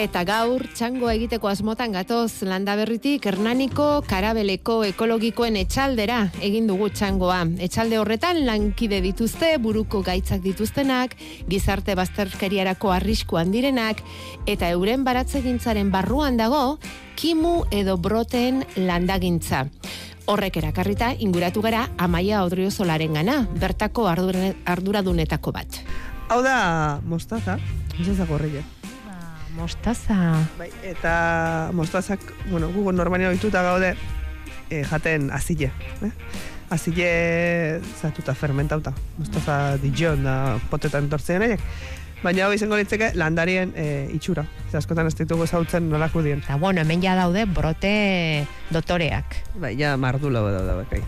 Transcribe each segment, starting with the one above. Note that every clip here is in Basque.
Eta gaur, txango egiteko asmotan gatoz, landa berritik, Hernaniko karabeleko ekologikoen etxaldera egin dugu txangoa. Etxalde horretan lankide dituzte, buruko gaitzak dituztenak, gizarte bazterkeriarako arriskuan direnak, eta euren baratzegintzaren barruan dago, kimu edo broten landagintza. Horrek erakarrita, inguratu gara Amaia Odrio Solaren gana, bertako arduradunetako bat. Hau da, mostaza, mostaza mostaza. Bai, eta mostazak, bueno, gugo normalia oituta gaude e, jaten azile. Eh? Azile zatuta fermentauta. Mostaza dijon da potetan tortzen egek. Baina hau izango litzeke landarien e, itxura. Ez askotan ez ditugu zautzen nolako dien. Eta bueno, hemen ja daude brote dotoreak. Bai, ja mardula daude, bai.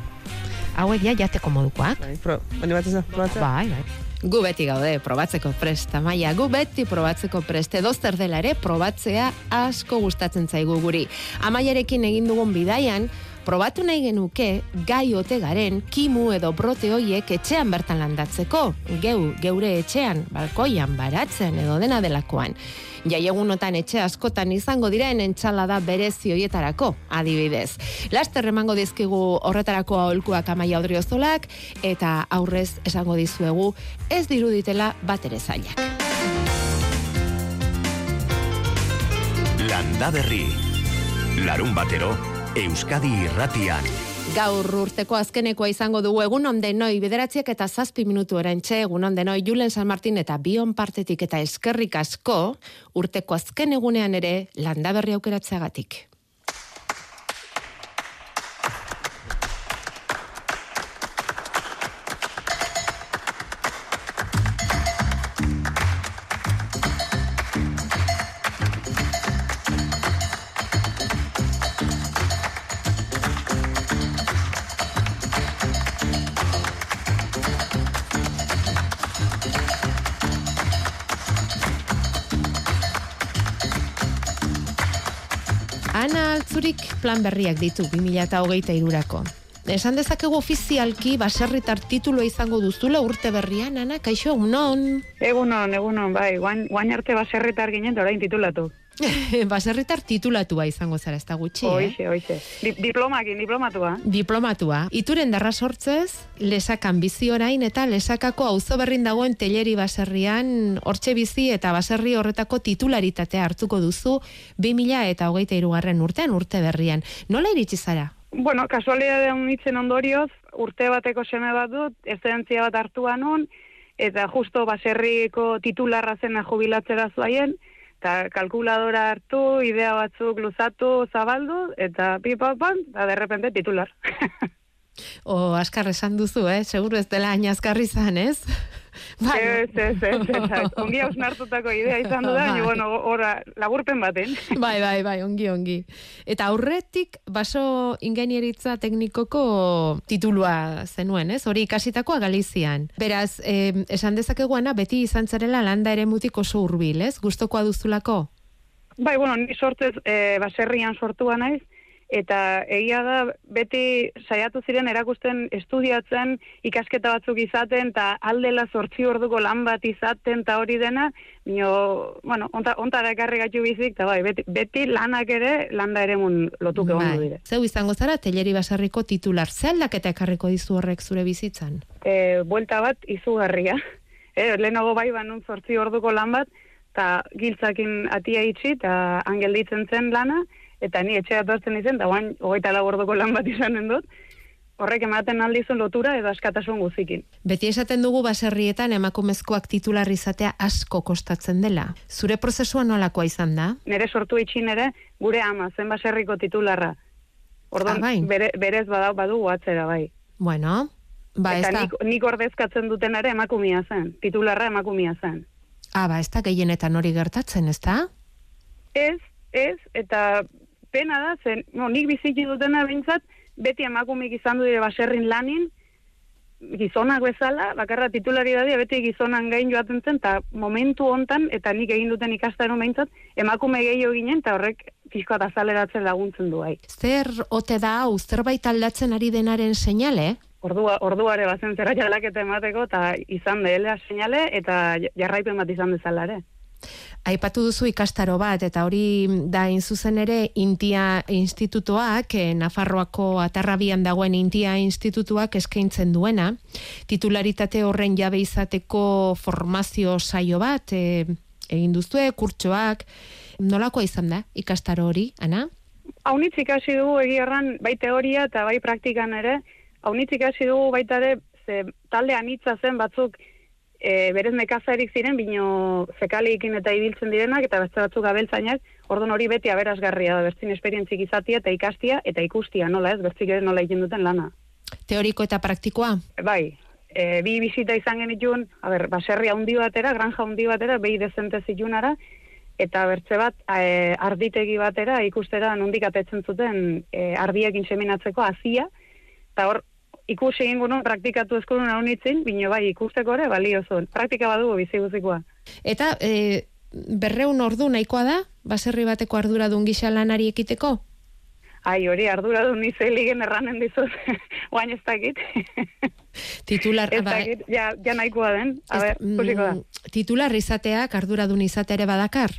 Hauek ja jateko modukoak. Bai, pro, animatzen Bai, bai. Gu beti gaude probatzeko prest, amaia, gu beti probatzeko prest, edozter dela ere probatzea asko gustatzen zaigu guri. Amaiarekin egin dugun bidaian, probatu nahi genuke gai ote garen kimu edo brote hoiek etxean bertan landatzeko, geu, geure etxean, balkoian, baratzen edo dena delakoan jaiegunotan etxe askotan izango diren entxalada berezi hoietarako, adibidez. Laster emango dizkigu horretarako aholkuak amaia odriozolak, eta aurrez esango dizuegu ez diruditela bat ere zailak. Landa berri, larun batero, Euskadi irratian. Gaur urteko azkenekoa izango dugu egun ondenoi bederatziak eta zazpi minutu erantxe egun ondenoi Julen San Martin eta bion partetik eta eskerrik asko urteko azken egunean ere landaberri aukeratzeagatik. Plan berriak ditu 2008 irurako. Esan dezakegu ofizialki baserritar titulo izango duzula urte berrian, ana, kaixo, unon? Egunon, egunon, bai, guain, guain arte baserritar ginen, orain titulatu. baserritar titulatua izango zara, ez da gutxi, oixe, eh? Oixe, Di diplomakin, diplomatua. Diplomatua. Ituren darra sortzez, lesakan bizi orain eta lesakako auzo berrin dagoen teleri baserrian hortxe bizi eta baserri horretako titularitatea hartuko duzu 2000 eta hogeita irugarren urtean urte berrian. Nola iritsi zara? Bueno, kasualidade unitzen ondorioz, urte bateko seme bat dut, eszentzia bat hartuan nun, eta justo baserriko titularra zena jubilatzera zuaien, eta kalkuladora hartu, idea batzuk luzatu, zabaldu, eta pipapan, eta derrepente titular. o, askar esan duzu, eh? Seguro ez dela aina askarri zan, ez? Bai. Ez, ez, ez, ez, ongi hausnartutako idea izan du da, bai. bueno, ora, laburpen baten. Bai, bai, bai, ongi, ongi. Eta aurretik, baso ingenieritza teknikoko titulua zenuen, ez? Hori ikasitakoa Galizian. Beraz, eh, esan dezakeguana, beti izan zarela landa ere mutik oso urbil, ez? Guztokoa duzulako? Bai, bueno, ni sortez, eh, baserrian sortua naiz, eta egia da beti saiatu ziren erakusten estudiatzen ikasketa batzuk izaten eta aldela zortzi orduko lan bat izaten eta hori dena bino, bueno, onta, ontara ekarri gatu bizik eta bai, beti, beti lanak ere landa ere mun lotuk egon bai. dire. Zeu izango zara, teleri basarriko titular, ze aldaketa ekarriko dizu horrek zure bizitzan? E, buelta bat izugarria. E, lehenago bai banun zortzi orduko lan bat, eta giltzakin atia itxi, eta angelditzen zen lana, eta ni etxea dortzen izen, da guain, hogeita laborduko lan bat izanen dut, horrek ematen aldizun lotura edo askatasun guzikin. Beti esaten dugu baserrietan emakumezkoak titular izatea asko kostatzen dela. Zure prozesua nolakoa izan da? Nere sortu itxin ere, gure ama, zen baserriko titularra. Ordon, ah, bai. bere, berez badau badu atzera, bai. Bueno, ba, eta nik, nik ordezkatzen duten ere emakumia zen, titularra emakumia zen. Ah, ba, ez da gehienetan hori gertatzen, ez da? Ez, ez, eta pena da, zen, no, nik biziki dutena bintzat, beti emakumik izan du dire baserrin lanin, gizonak bezala, bakarra titulari dadia, beti gizonan gain joaten zen, eta momentu hontan, eta nik egin duten ikastaren behintzat, emakume gehiago ginen, eta horrek pixko eta azaleratzen laguntzen du, bai. Zer ote da hau, zerbait aldatzen ari denaren seinale? Ordua, orduare bazen zera jalaketa emateko, eta izan dela seinale, eta jarraipen bat izan dezala ere. Aipatu duzu ikastaro bat, eta hori da zuzen ere Intia Institutuak, eh, Nafarroako atarrabian dagoen Intia Institutuak eskaintzen duena, titularitate horren jabe izateko formazio saio bat, eh, egin duzue, kurtsoak, nolako izan da ikastaro hori, ana? Haunitz ikasi dugu egierran bai teoria eta bai praktikan ere, haunitz ikasi dugu baita ere, ze talde anitza zen batzuk e, berez nekazarik ziren, bino zekalikin eta ibiltzen direnak, eta beste batzuk abeltzainak, orduan hori beti aberazgarria da, bertzin esperientzik izatia eta ikastia, eta ikustia, nola ez, bertzik ere nola egin duten lana. Teoriko eta praktikoa? Bai, e, bi bizita izan genitun, a ber, baserri handi batera, granja handi batera, behi dezente zilunara, eta bertze bat e, arditegi batera ikustera nondik atetzen zuten e, ardiekin seminatzeko azia, eta hor ikusi egin guen praktikatu eskolun hau nitzin, bino bai ikusteko ere balio zuen. Praktika badugu bizi guzikoa. Eta e, berreun ordu nahikoa da, baserri bateko arduradun gisa lanari ekiteko? Ai, hori arduradun nizeligen erranen dizut, guain ez dakit. Titular, ez ba, dakit, ja, ja nahikoa den, a ber, kusiko da. Mm, titular izateak arduradun izate ere badakar?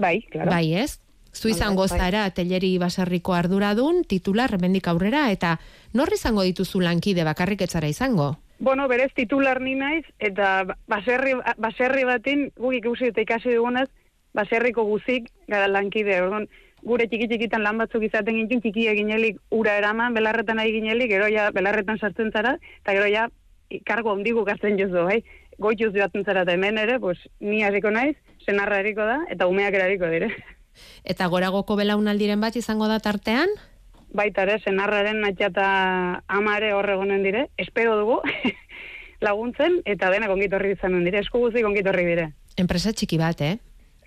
Bai, claro. Bai, ez? Zu izango bai. zara teleri baserriko arduradun, titular remendik aurrera, eta norri izango dituzu lankide bakarrik etzara izango? Bueno, berez titular ni naiz, eta baserri, baserri batin, guk ikusi eta ikasi dugunez, baserriko guzik gara lankide, orduan, gure txiki txikitan lan batzuk izaten gintzen, txiki eginelik ura eraman, belarretan ari ginelik, gero ja belarretan sartzen zara, eta gero ja kargo ondigu gartzen jozu, bai? Goituz joatzen zara, eta hemen ere, pues, ni harriko naiz, senarra eriko da, eta umeak erariko dire. Eta goragoko belaunaldiren bat izango da tartean? Baita ere, senarraren natxata amare horregonen dire, espero dugu laguntzen, eta dena kongitorri izanen dire, esku guzi kongitorri dire. Enpresa txiki bat, eh?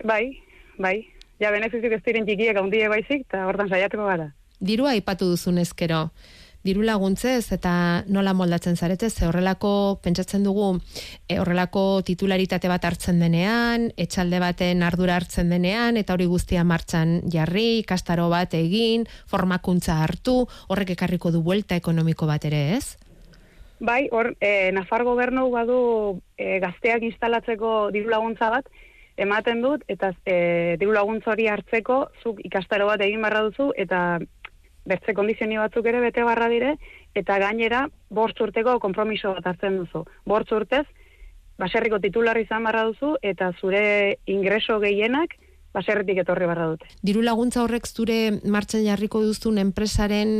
Bai, bai. Ja, benefizik ez diren txikiek handie baizik, eta hortan saiatuko gara. Dirua aipatu duzun ezkero diru laguntzez eta nola moldatzen zaretez, ze horrelako pentsatzen dugu e, horrelako titularitate bat hartzen denean, etxalde baten ardura hartzen denean, eta hori guztia martxan jarri, kastaro bat egin, formakuntza hartu, horrek ekarriko du buelta ekonomiko bat ere, ez? Bai, hor, e, Nafar gobernu badu e, gazteak instalatzeko diru laguntza bat, ematen dut, eta e, diru laguntza hori hartzeko, zuk ikastaro bat egin barra duzu, eta bertze kondizioni batzuk ere bete barra dire, eta gainera bortz urteko kompromiso bat hartzen duzu. Bortz urtez, baserriko titular izan barra duzu, eta zure ingreso gehienak baserritik etorri barra dute. Diru laguntza horrek zure martxan jarriko duzun enpresaren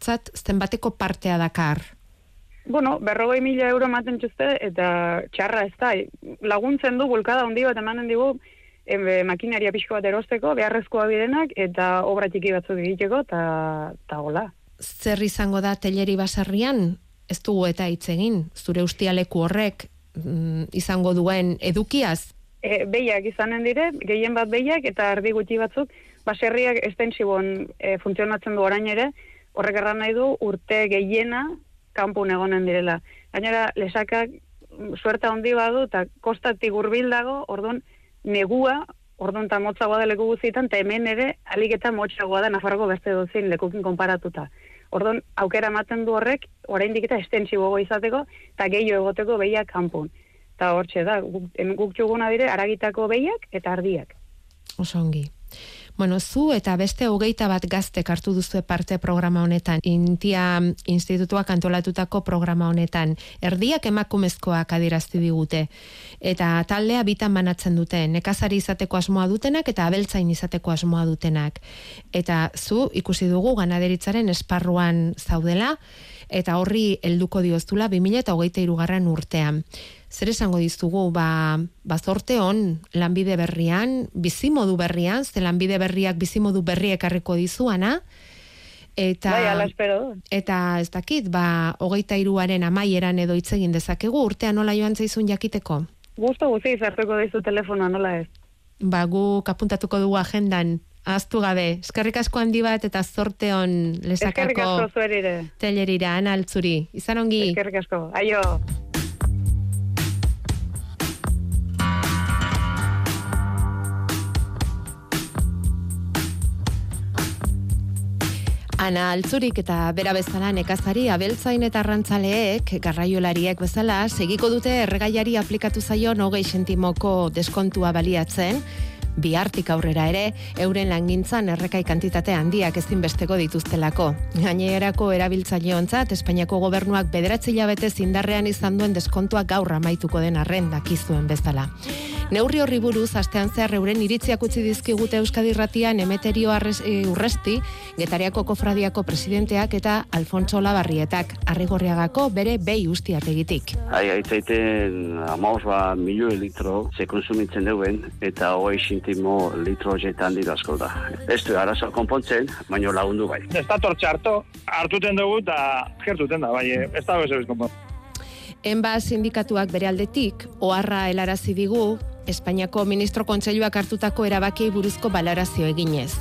zat, zenbateko partea dakar? Bueno, berrogei mila euro ematen txuzte, eta txarra ez da. Laguntzen du, bulkada handi bat emanen digu, e, makinaria pixko bat erosteko, beharrezkoa bidenak, eta obra txiki batzuk egiteko, eta ta hola. Zer izango da teleri basarrian, ez dugu eta hitz egin, zure ustialeku horrek mm, izango duen edukiaz? E, behiak izanen dire, gehien bat behiak, eta ardi gutxi batzuk, baserriak estensibon e, funtzionatzen du orain ere, horrek erran nahi du urte gehiena kanpun egonen direla. Gainera, lesakak mm, suerta handi badu, eta kostatik urbil dago, orduan, negua, orduan eta motzagoa da leku guztietan, eta hemen ere alik eta motzagoa da Nafarroko beste duzin lekukin konparatuta. Orduan, aukera ematen du horrek, oraindik eta estensibogo izateko, eta gehiago egoteko behiak kanpun. Eta hortxe da, guk, guk txuguna dire, aragitako behiak eta ardiak. Oso ongi. Bueno, zu eta beste hogeita bat gaztek hartu duzu parte programa honetan, Intia Institutuak antolatutako programa honetan, erdiak emakumezkoak adirazti digute, eta taldea bitan banatzen dute, nekazari izateko asmoa dutenak eta abeltzain izateko asmoa dutenak. Eta zu ikusi dugu ganaderitzaren esparruan zaudela, eta horri helduko dioztula 2000 eta hogeita irugarren urtean zer esango dizugu, ba, ba zorte hon, lanbide berrian, bizimodu berrian, ze lanbide berriak bizimodu berriek ekarriko dizuana, eta, bai, ala espero. eta ez dakit, ba, hogeita iruaren amaieran edo itzegin dezakegu, urtean nola joan zaizun jakiteko? Gusto guzi izartuko dizu telefonoa, nola ez? Ba, gu kapuntatuko dugu agendan, Aztu gabe, eskerrik asko handi bat eta zorte hon lesakako. Telerira, analtzuri. Izan ongi. Eskerrik asko. Aio. Ana altzurik eta bera bezala nekazari abeltzain eta arrantzaleek garraiolariek bezala segiko dute erregaiari aplikatu zaio hogei sentimoko deskontua baliatzen, bihartik aurrera ere, euren langintzan errekai kantitate handiak ezinbesteko dituztelako. Gainerako erabiltzaileontzat Espainiako gobernuak bederatzi labete zindarrean izan duen deskontua gaur amaituko den arren dakizuen bezala. Neurri horri buruz, astean zehar euren iritziak utzi dizkigute Euskadi Ratian emeterio arres, e, urresti, Getariako Kofradiako presidenteak eta Alfonso Labarrietak, arrigorriagako bere behi ustiak egitik. Hai, aitzaiten amaos ba milioi litro ze konsumitzen duen eta hogei sintimo litro jetan dira asko da. Ez du arazo konpontzen, baino lagundu bai. Ez da tortxe hartu, hartuten dugu eta gertuten da, bai, ez da bezabez konpon. Enba sindikatuak bere aldetik, oharra helarazi digu, Espainiako Ministro Kontseiluak hartutako erabakiei buruzko balarazio eginez.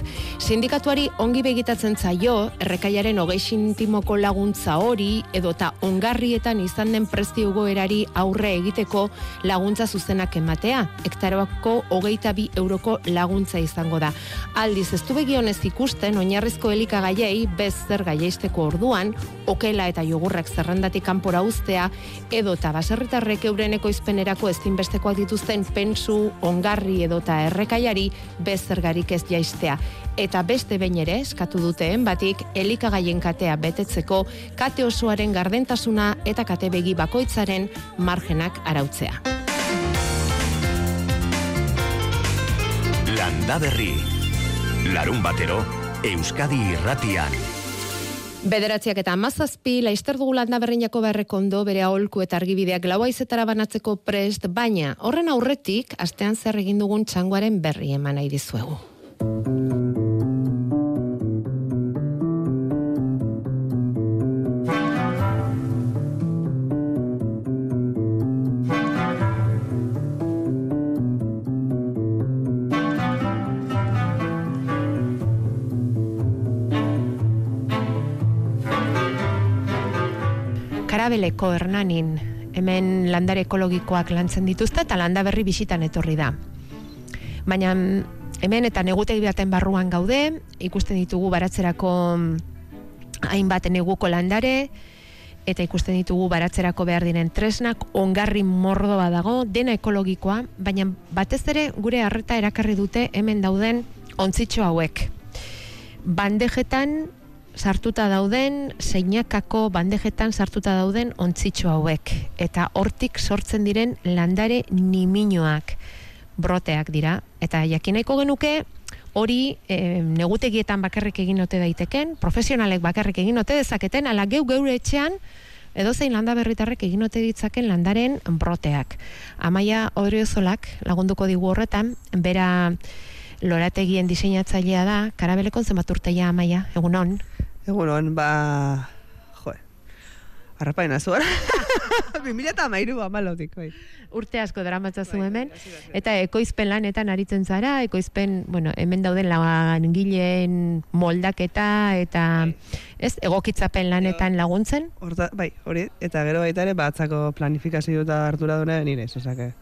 Sindikatuari ongi begitatzen zaio, errekaiaren hogei sintimoko laguntza hori, edota ongarrietan izan den prezio goerari aurre egiteko laguntza zuzenak ematea. Hektaroako hogeita bi euroko laguntza izango da. Aldiz, ez du begionez ikusten, oinarrizko elikagaiei, bez zer gaieisteko orduan, okela eta jogurrak zerrendatik kanpora uztea, edota baserritarrek euren ekoizpenerako ezinbestekoak dituzten pentsu, ongarri edota errekaiari bezergarik ez jaistea. Eta beste behin ere eskatu duteen batik elikagaien katea betetzeko kate osoaren gardentasuna eta kate begi bakoitzaren margenak arautzea. Landa Berri. Larun batero, Euskadi irratian. Bederatziak eta amazazpi, laizter dugu landa berrinako berrekondo bere aholku eta argibideak lau aizetara banatzeko prest, baina horren aurretik, astean zer egin dugun txangoaren berri eman nahi dizuegu. Karabeleko Hernanin hemen landare ekologikoak lantzen dituzte eta landa berri bisitan etorri da. Baina hemen eta negutegi baten barruan gaude, ikusten ditugu baratzerako hainbat neguko landare, eta ikusten ditugu baratzerako behar diren tresnak, ongarri mordoa dago, dena ekologikoa, baina batez ere gure harreta erakarri dute hemen dauden ontzitxo hauek. Bandejetan sartuta dauden, seinakako bandejetan sartuta dauden ontzitxo hauek. Eta hortik sortzen diren landare niminoak broteak dira. Eta jakinaiko genuke, hori e, negutegietan bakarrik egin ote daiteken, profesionalek bakarrik egin ote dezaketen, ala geu geure etxean, edo zein landa berritarrek egin ote ditzaken landaren broteak. Amaia Odriozolak lagunduko digu horretan, bera lorategien diseinatzailea da, karabelekon zenbat urteia amaia, egunon? Egunon, ba... Jo, harrapaina zuara. Bimila eta mairu amalotik, bai. Urte asko dramatzazu Bai, hemen, bai, behar. eta ekoizpen lanetan aritzen zara, ekoizpen, bueno, hemen dauden langileen moldaketa, eta ez, egokitzapen lanetan laguntzen, Horta, bai, hori, eta gero baita ere, batzako planifikazio eta hartura dune nire, osake.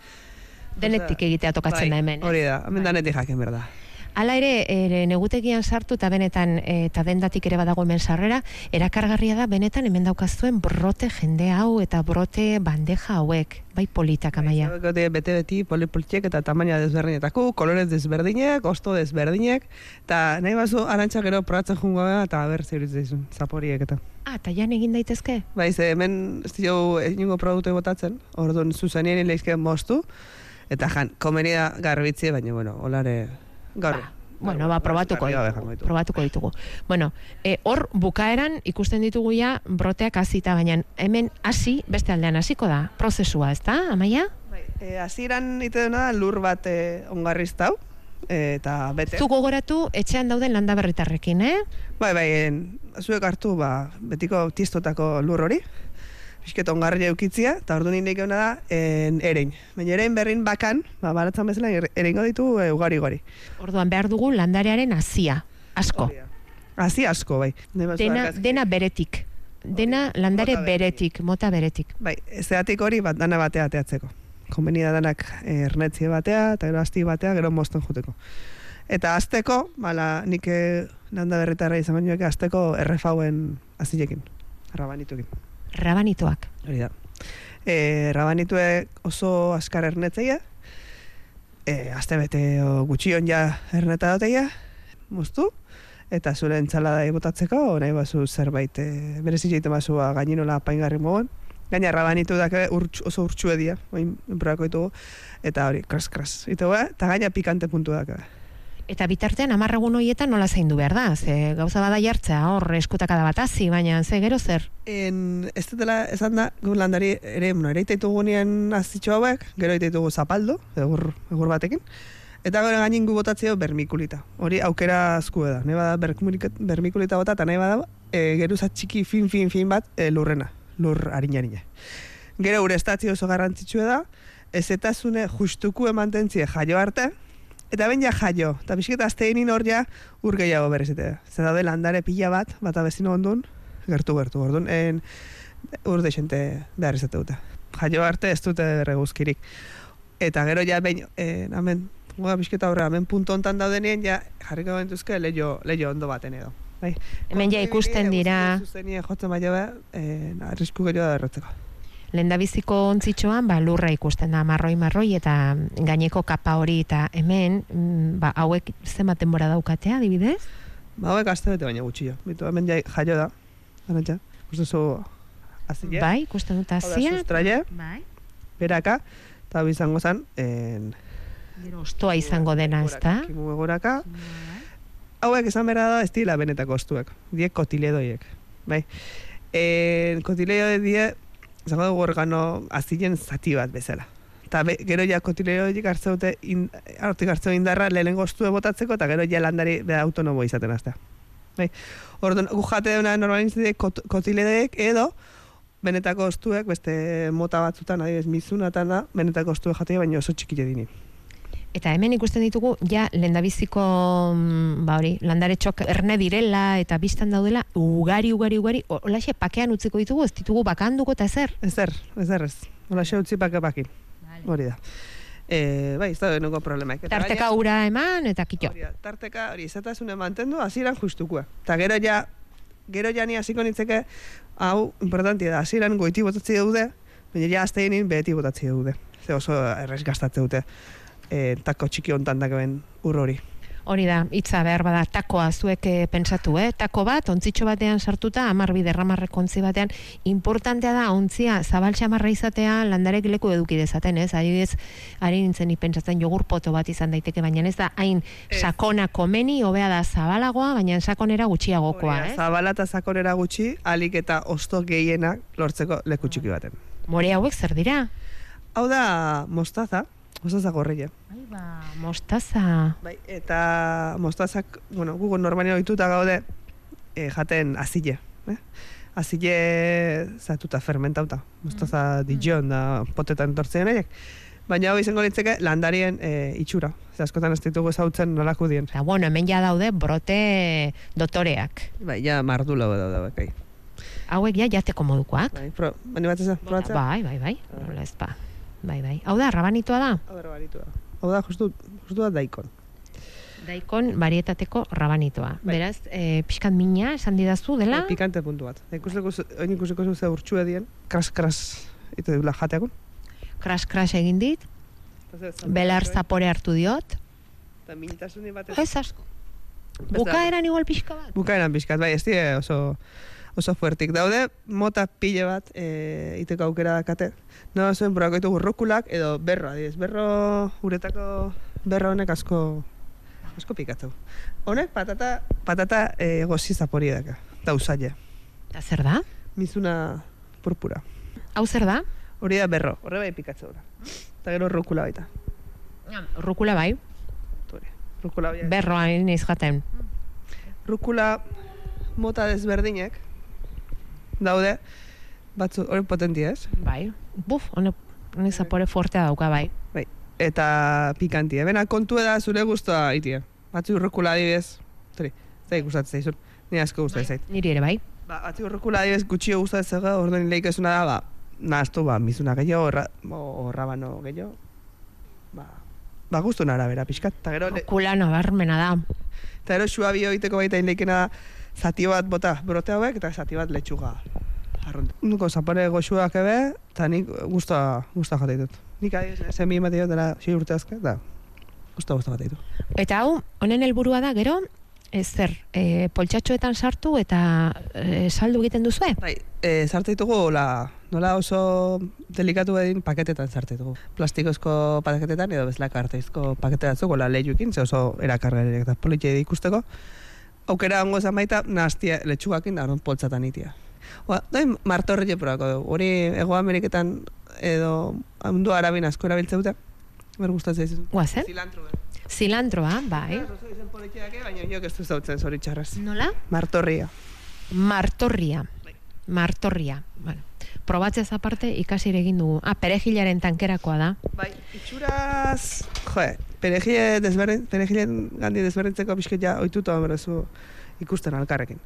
Denetik egitea tokatzen da hemen. Bai, Hori da, hemen danetik jakin berda. Hala ere, ere negutegian sartu eta benetan e, eta dendatik ere badago hemen sarrera, erakargarria da benetan hemen daukazuen brote jende hau eta brote bandeja hauek, bai politak amaia. Gote bete beti polipolitiek eta tamaina desberdinetako, kolorez desberdinek, osto desberdinek, eta nahi bazu arantxa gero probatzen jungo eta ber zeuritzen izun, zaporiek eta. Ah, eta jan egin daitezke? Bai, ze hemen ez dio egingo produktu botatzen, orduan zuzenien leizken moztu, eta jan, komeria garbitzie, baina, bueno, olare, gaur. Ba, bueno, ba, probatuko ditugu. Probatuko ditugu. Bueno, e, hor bukaeran ikusten ditugu ja broteak hasita, baina hemen hasi beste aldean hasiko da prozesua, ezta? Amaia? Bai, e, hasieran ite dena da lur bat e, ongarriztau, e, eta bete. Zu gogoratu etxean dauden landa berritarrekin, eh? Bai, bai, en, zuek hartu, ba, betiko tistotako lur hori, pixket ongarri eukitzia, eta ordu nire ikona da, en, erein. Baina erein berrin bakan, ba, baratzen bezala, er- ereingo ditu e, ugari ugari. Orduan behar dugu landarearen hasia, asko. Hori da. Hazi asko, bai. Dena, dena beretik. Dena Hori, landare mota beretik. mota beretik. Bai, zeatik hori bat dana batea ateatzeko. Konbeni da danak eh, ernetzie batea, eta gero asti batea, gero moston juteko. Eta azteko, bala, nik eh, landa berritarra izan bainoek, azteko errefauen azilekin, rabanituekin. Rabanitoak. Hori da. E, rabanituek oso askar ernetzeia, e, azte bete gutxion ja erneta dateia, moztu, eta zure entzalada botatzeko, nahi bazu zerbait, e, berezi jeite mazua gaininola apaingarri mogon. Gaina rabanitu dake urtsu, oso urtsue dira, oin ditugu, eta hori, kras, kras. Ito eta gaina pikante puntu dake. Eta bitartean amarregun horietan nola zaindu behar da? Ze gauza bada jartzea, hor eskutaka da bat hazi, baina ze gero zer? En, ez dutela, esan da, gu landari ere, bueno, ere iteitugu nien azitxo hauek, gero iteitugu zapaldo, egur, egur batekin, eta gero gainin gu botatzeo bermikulita. Hori aukera azku da, nahi bada bermikulita, bota, eta nahi bada e, geruza txiki fin, fin, fin bat e, lurrena, lur harina harina. Gero gure estatzi oso garrantzitsua da, ez eta zune justuku emantentzie jaio arte, Eta ben ja jaio, eta biziketa azteinin hor ja ur gehiago berezete. Zer daude landare pila bat, bat abezino ondun, gertu gertu, orduan, en, ur deixente behar izate dute. Jaio arte ez dute reguzkirik. Eta gero ja behin, en, amen, goa biziketa horre, amen punto ontan daudenien, ja jarriko bentuzke leio, leio ondo baten edo. Bai. Hemen ja ikusten dira- Zuzenia jotzen baina be, en, arrisku gehiago da errotzeko. Lendabiziko ontzitxoan, ba, lurra ikusten da marroi-marroi eta gaineko kapa hori eta hemen, mm, ba, hauek zenbat denbora daukatea, adibidez? Ba, hauek aste bete baina gutxillo. Bitu, hemen ja jaio da. Arantxa, uste zu azile. Bai, ikusten dut hazia. sustraie, Bai. beraka, eta izango zen, en, Gero ostoa izango dena, ez da? Kimu egoraka. Hauek esan behar da ez dira benetako ostuek. Diek kotiledoiek. Bai. En, kotiledo die, izango dugu organo azilen zati bat bezala. Eta gero ja kotiledoiek hartze dute, in, hartze indarra lehenengo ostue botatzeko, eta gero ja landari autonomo izaten aztea. Bai. Orduan, gu jate normalizatik kot, kotiledoiek edo, benetako ostuek, beste mota batzutan, adibidez, mizunatan da, benetako ostuek jatea, baina oso txikile dini. Eta hemen ikusten ditugu, ja, lendabiziko, mm, ba hori, landaretxok erne direla eta biztan daudela, ugari, ugari, ugari, o- holaxe pakean utziko ditugu, ez ditugu bakanduko eta zer. Ezer, ezer ez. Hola xe utzi pake pakin. Hori da. E, bai, ez da denuko problemaik. Eta Tarteka gainera- ura eman eta kitxo. Hori tarteka hori izatasune mantendu, hasieran justukua. Eta gero ja, gero ja ni hasiko nitzeke, hau, importantia da, hasieran goiti botatzi daude, baina ja azteinin beti botatzi daude. Ze oso errez gastatze dute. E, tako txiki hontan dagoen ur hori. Hori da, hitza behar bada takoa zuek eh, pentsatu, eh? Tako bat, ontzitxo batean sartuta, amar biderramarrek ontzi batean, importantea da ontzia zabal xamarra izatea landarek leku eduki dezaten, ez? Adibidez, ari nintzen ni pentsatzen jogur poto bat izan daiteke, baina ez da hain sakona komeni, hobea da zabalagoa, baina sakonera gutxiagokoa, eh? Zabala eta sakonera gutxi, alik eta osto gehienak lortzeko leku txiki baten. More hauek zer dira? Hau da mostaza, mostaza gorria. Bai, ba, mostaza. Bai, eta mostazak, bueno, gugu normalia ohituta gaude e, jaten azile. Eh? Azile zatuta fermentauta. Mostaza dijon da potetan tortzen horiek. Baina hau izango litzeke landarien e, itxura. Ze askotan ez ditugu ezautzen nolako dien. Eta, bueno, hemen ja daude brote dotoreak. Bai, ja mardula da da bai. Hauek ja jateko modukoak. Bai, pro, bani bat ez probatzea? Bai, bai, bai. Nola ez ba. Bai, bai. Hau da, rabanitoa da? Hau da, baritu da. Hau da, justu, justu da daikon. Daikon varietateko rabanitoa. Bai. Beraz, e, pixkat mina, esan didazu, dela? Bai, pikante puntu bat. Ikusteko, zu- oin ikusiko zu ze urtsua dien, kras, kras, ito dula jateakun. Kras, kras egin dit, belar zapore hartu diot. Eta militasuni bat Ez asko. Bukaeran igual pixka bat. Bukaeran pixkat, bai, ez die oso, oso fuertik. Daude, mota pile bat e, iteko aukera dakate. No, zuen probako ditugu rukulak edo berro, adibidez. Berro, uretako berro honek asko, asko pikatzeu. Honek patata, patata e, gozi zapori daka. Da usaile. Eta zer da? Mizuna purpura. Hau zer da? Hori da berro, horre bai pikatzeu da. Eta gero rukula baita. Rukula bai, Hori. Rukula bai. berroa iniz jaten. rukula mota desberdinek daude batzu hori potenti ez Bai. Buf, honek zapore fortea dauka bai. bai eta pikantia bena kontu da zure gustoa itie batzu rukula adibidez hori zai gustatzen zaizun ni asko gustatzen zait Niri ere bai. ba batzu rukula adibidez gutxio gustatzen zaigu orduan leikesuna da ba nahastu ba mizuna gehiago orra, o rabano gehiago ba ba, guztun arabera, pixkat. Eta gero, le, Kula nabarmena da. eta gero sua bi egiteko baita inleikena da, zati bat bota brote hauek, eta zati bat letxuga. Arrunt. Nuko zapore goxuak ebe, eta nik guztua, guztua jate ditut. Nik adiz, semi bat ditut, dela, xi urte azke, eta guztua guztua jate ditut. Eta hau, honen helburua da, gero, ez zer, e, poltsatxoetan sartu eta e, saldu egiten duzue? Bai, e, sartu ditugu, la, nola oso delikatu edin paketetan sartu ditugu. Plastikozko paketetan edo bezlaka arteizko pakete batzuk, la lehiukin, ze oso erakargarriak eta politia ikusteko. Aukera ongo zan baita, nahaztia letxugakin da, orduan poltsatan itia. Ba, doi martorri probako dugu. Hori Ego Ameriketan edo mundu arabin asko erabiltzen dute. Ber gustatzen dizu. Guazen? Cilantro. Zilantroa, bai. Oso izen politiak, baina inok ez du zautzen zoritxarraz. Nola? Martorria. Martorria. Martorria. Bueno, probatzez aparte ikasi ere egin dugu. Ah, perejilaren tankerakoa da. Bai, itxuraz, jo, perejile desberdin, perejile gandi desberdintzeko pixket ja oituta berezu ikusten alkarrekin.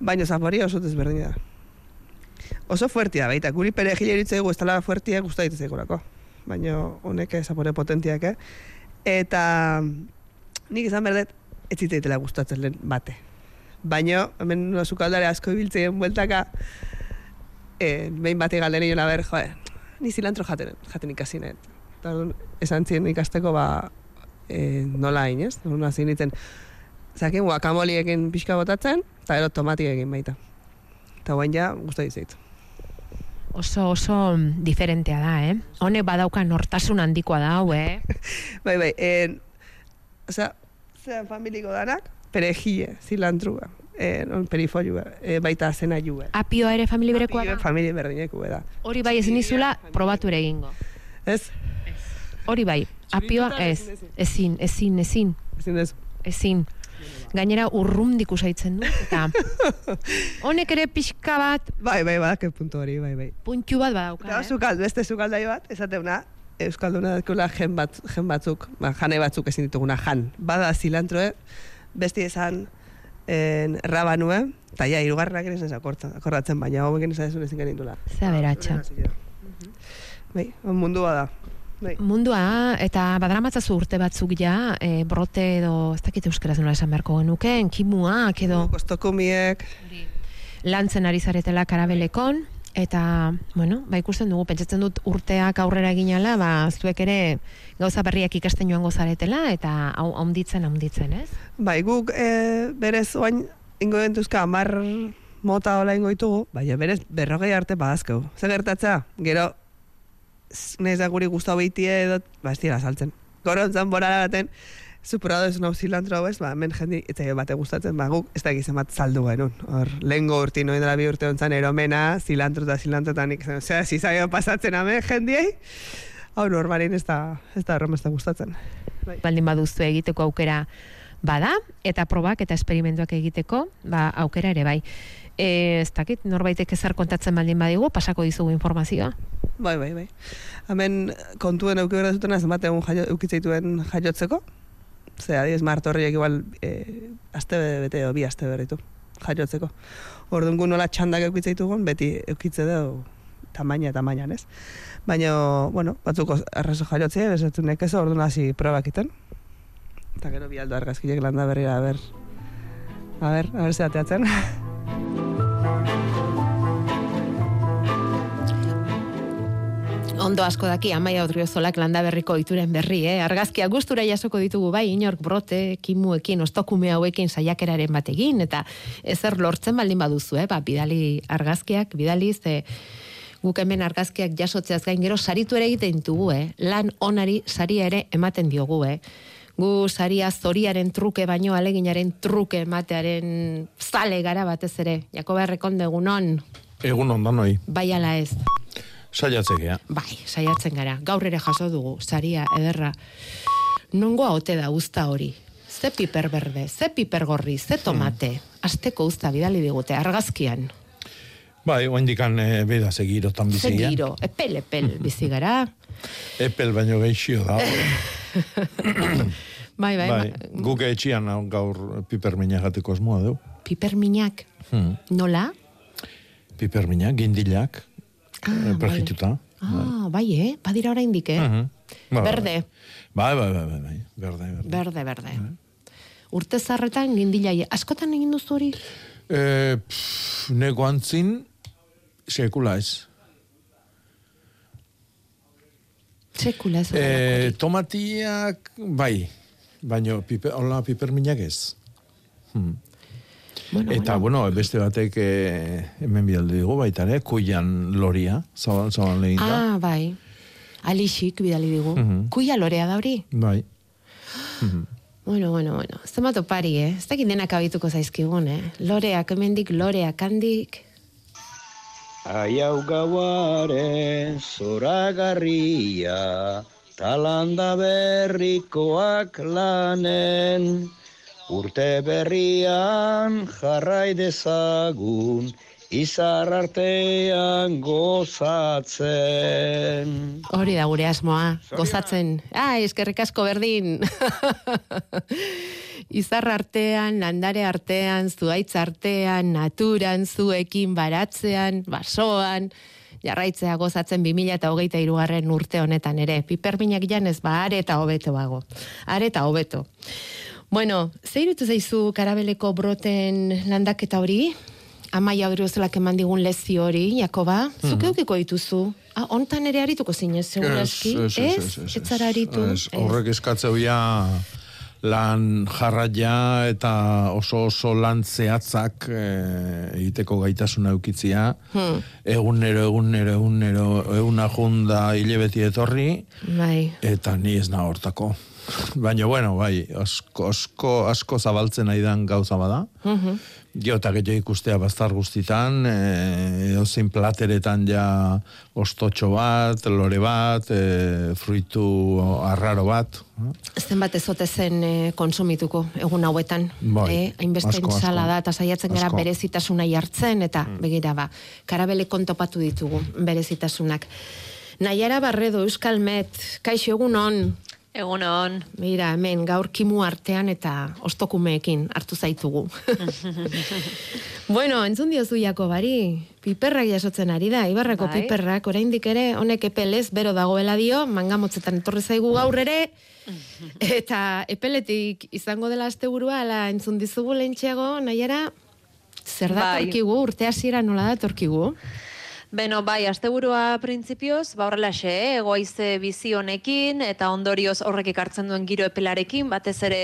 Baina zapori oso desberdin da. Oso fuertia baita, guri perejile eritze dugu ez tala fuertia gusta ditu zaigurako. Baina honek zapore potentiak, eh? Eta nik izan berdet, ez zitzaitela gustatzen lehen bate. Baina, hemen no, sukaldare asko ibiltzen bueltaka, eh, behin bate galdera nion, ber, jo, ni zilantro jaten, jaten ikasi nahet. Eta esan zien ikasteko, ba, e, nola hain, ez? Orduan, hasi nintzen, zakin, guakamoliekin pixka botatzen, eta gero tomatiekin baita. Eta guain ja, guztu dizait. Oso, oso mm, diferentea da, eh? Honek badauka nortasun handikoa da, hau, eh? bai, bai, en, osea, zean familiko danak, perejile, zilantrua, eh, non perifollua, eh, baita zena jue. Apioa ere famili berekoa da? Familia berdineku da. Hori bai ezin izula probatu ere egingo. Ez? Hori bai, apioa ez, ezin, ezin, ezin, Ezin dezu. ezin. Gainera urrundik usaitzen du, eta honek ere pixka bat, Bai, bai, badak puntu hori, bai, bai. puntxu bat Eta badauka, eh? zukal, beste zukaldai bat, esateuna, Euskalduna dakula gen, bat, gen batzuk, ba, jane batzuk ezin dituguna jan. Bada zilantroe, besti esan en, rabanue, eta ja, irugarrenak ere akorta, akordatzen, baina hau egin ezin ezin genitula. Ze aberatsa. Bai, mundua da. Bai. Mundua, eta badaramatzazu urte batzuk ja, e, brote edo, ez dakit euskaraz nola esan beharko genukeen, kimuak edo Kostokumiek, lantzen ari zaretela karabelekon, eta, bueno, ba ikusten dugu, pentsatzen dut urteak aurrera eginala, ba, zuek ere gauza berriak ikasten joango zaretela, eta hau haunditzen, haunditzen, ez? bai, guk e, berez oain ingo dentuzka amar mota hola ingo ditugu, baina berez berrogei arte badazkeu. Zer gertatzea? Gero, nez da guri guztau behitie edo, ba, ez dira saltzen. Gorontzan borara baten, superado ez nau zilantro hau ez, ba, hemen jendi, ez zaio bate gustatzen, ba, guk ez da egizan bat saldu genuen. Hor, lehengo urti noin dela bi urte ontzan, eromena, zilantro eta zilantro eta nik, zera, zizaio pasatzen hemen jendiei, hau normalin ez da, ez da da gustatzen. Baldin baduzu egiteko aukera bada, eta probak eta esperimentuak egiteko, ba, aukera ere bai. E, ez dakit, norbaitek ezer kontatzen baldin badigu, pasako dizugu informazioa. Bai, bai, bai. Hemen kontuen euki behar zutena, zenbat egun jaio, eukitzaituen jaiotzeko. Ze, adiez, martorriek igual e, aste bete edo bi aste berritu jaiotzeko. Orduan gu nola txandak eukitzaitugun, beti eukitze dugu tamaina tamainan, ez? Baina, bueno, batzuk errezo jaiotzea, bezatzen nekezo, orduan hasi probak iten. Eta gero bi aldo argazkiek landa berrira, a ber, a ber, a ber ze Ondo asko daki, amaia odriozolak landa berriko ituren berri, eh? Argazkia gustura jasoko ditugu bai, inork brote, kimuekin, ostokume hauekin saiakeraren batekin, eta ezer lortzen baldin baduzu, eh? Ba, bidali argazkiak, bidali, ze guk hemen argazkiak jasotzeaz gain gero saritu ere egiten ditugu, eh? Lan onari saria ere ematen diogu, eh? Gu saria zoriaren truke baino aleginaren truke ematearen zale gara batez ere. Jakoba errekonde egunon, Egun ondan hoi, bai ala ez. Saiatzekea. Bai, saiatzen gara. Gaur ere jaso dugu, saria ederra. Nongoa ote da uzta hori? Ze piper berde, ze piper gorri, ze tomate. Asteko uzta bidali digute, argazkian. Bai, oindikan e, beda segirotan Ze bizia. giro, epel, epel, bizi gara. Epel baino geixio da. Bai, bai, bai, guk etxian gaur pipermina jateko asmoa du. Piperminak, Hmm. nola? Pipermina, gindilak, Ah, ah, perjituta. Ah, bai, eh? Badira oraindik, eh? Mhm. Bai, bai, Berde, Bai, bai, bai, bai, bai. Berde, berde. berde, berde. Urte zarretan gindilai, askotan egin duzu hori? E, pff, nego antzin, sekula ez. Sekula ez. E, tomatiak, bai, baino, pipe, hola, piperminak ez. Hmm. Bueno, Eta, bueno, beste batek e, hemen bidaldu digu baita ere, kuian loria, zabal, zabal lehin da. Ah, bai. Alixik bidali digu. Mhm. Kuia lorea da hori? Bai. Bueno, bueno, bueno. Zenbat opari, eh? Ez dakit denak abituko zaizkigun, eh? Loreak hemendik, loreak handik. Aiau gauaren zoragarria, talanda berrikoak lanen, urte berrian jarrai dezagun, izar artean gozatzen. Hori da gure asmoa, gozatzen. Ah, eskerrik asko berdin. Izar artean, landare artean, zuaitz artean, naturan, zuekin, baratzean, basoan, jarraitzea gozatzen 2000 eta hogeita irugarren urte honetan ere. Piperminak janez, ba, are eta hobeto bago. Are eta hobeto. Bueno, ze irutu zaizu karabeleko broten landaketa hori? Amaia hori ozolak eman digun lezio hori, Jakoba, zuk eukiko dituzu. Ah, ontan ere harituko zinez, seguraski. Ez, ez, ez, ez. Ez, horrek eskatzeu ja lan jarraia eta oso oso lan zehatzak e, egiteko gaitasuna eukitzia. Hmm. Egunero, egunero, egunero, eguna junda hile beti etorri, Bai. eta ni ez na hortako. Baina, bueno, bai, asko, asko, asko zabaltzen aidan gauza bada. Mhm. Jo, eta gehiago ikustea baztar guztitan, e, zein plateretan ja ostotxo bat, lore bat, e, fruitu arraro bat. Zenbat ezote zen eh, konsumituko egun hauetan. Bai, eh? Hainbeste ensalada eta saiatzen gara berezitasuna jartzen, eta begira ba, karabele kontopatu ditugu berezitasunak. Naiara Barredo, Euskal Met, kaixo egun on. Egun on. Mira, hemen gaur kimu artean eta ostokumeekin hartu zaitugu. bueno, entzun diozu Jakobari, piperrak jasotzen ari da, Ibarrako Bai. piperrak, oraindik ere, honek epelez, bero dagoela dio, mangamotzetan etorri zaigu gaur ere, eta epeletik izango dela asteburua, ala entzun dizugu lehentxeago, nahiara, zer da Bai. torkigu, urte hasiera nola da torkigu? Beno, bai, asteburua printzipioz, ba horrelaxe, eh? egoize bizi honekin, eta ondorioz horrek ekartzen duen giro epelarekin, batez ere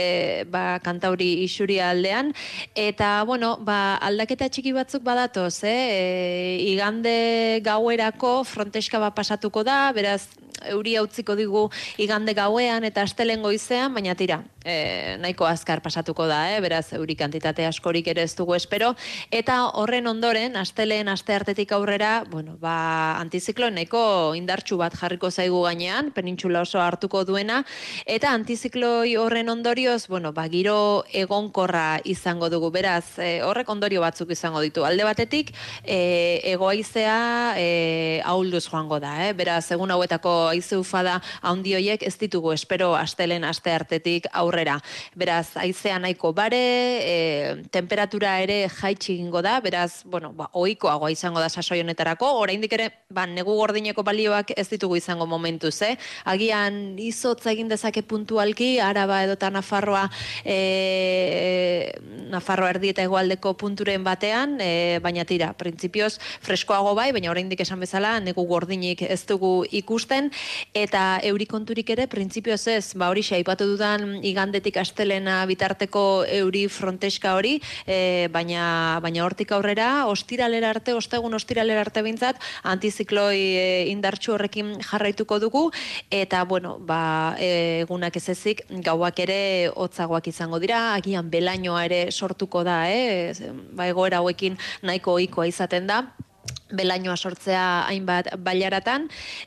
ba, kantauri isuria aldean. Eta, bueno, ba, aldaketa txiki batzuk badatoz, eh? E, igande gauerako fronteska bat pasatuko da, beraz, euri utziko digu igande gauean eta astelen goizean, baina tira, e, nahiko azkar pasatuko da, eh? beraz, euri kantitate askorik ere ez dugu espero, eta horren ondoren, asteleen aste artetik aurrera, bueno, ba, antiziklo nahiko indartsu bat jarriko zaigu gainean, penintxula oso hartuko duena, eta antizikloi horren ondorioz, bueno, ba, giro egonkorra izango dugu, beraz, e, horrek ondorio batzuk izango ditu. Alde batetik, e, egoaizea e, ahulduz joango da, eh? beraz, egun hauetako haize ufada haundi hoiek ez ditugu espero astelen aste artetik aurrera. Beraz, haizea nahiko bare, e, temperatura ere jaitsi egingo da, beraz, bueno, ba, ohikoagoa izango da sasoi honetarako, oraindik ere, ba, negu gordineko balioak ez ditugu izango momentuz, eh? Agian izotza egin dezake puntualki, Araba edota Nafarroa, e, Nafarroa erdi eta hegoaldeko punturen batean, e, baina tira, printzipioz freskoago bai, baina oraindik esan bezala negu gordinik ez dugu ikusten eta eurikonturik ere printzipioz ez, ba hori aipatu dudan igandetik astelena bitarteko euri fronteska hori, e, baina baina hortik aurrera ostiralera arte, ostegun ostiralera arte bintzat, antizikloi e, indartsu horrekin jarraituko dugu. Eta bueno, ba egunak ez ezik gauak ere hotzagoak izango dira, agian belainoa ere sortuko da, eh? Ba egoera hauekin nahiko ohikoa izaten da belainoa sortzea hainbat bailaratan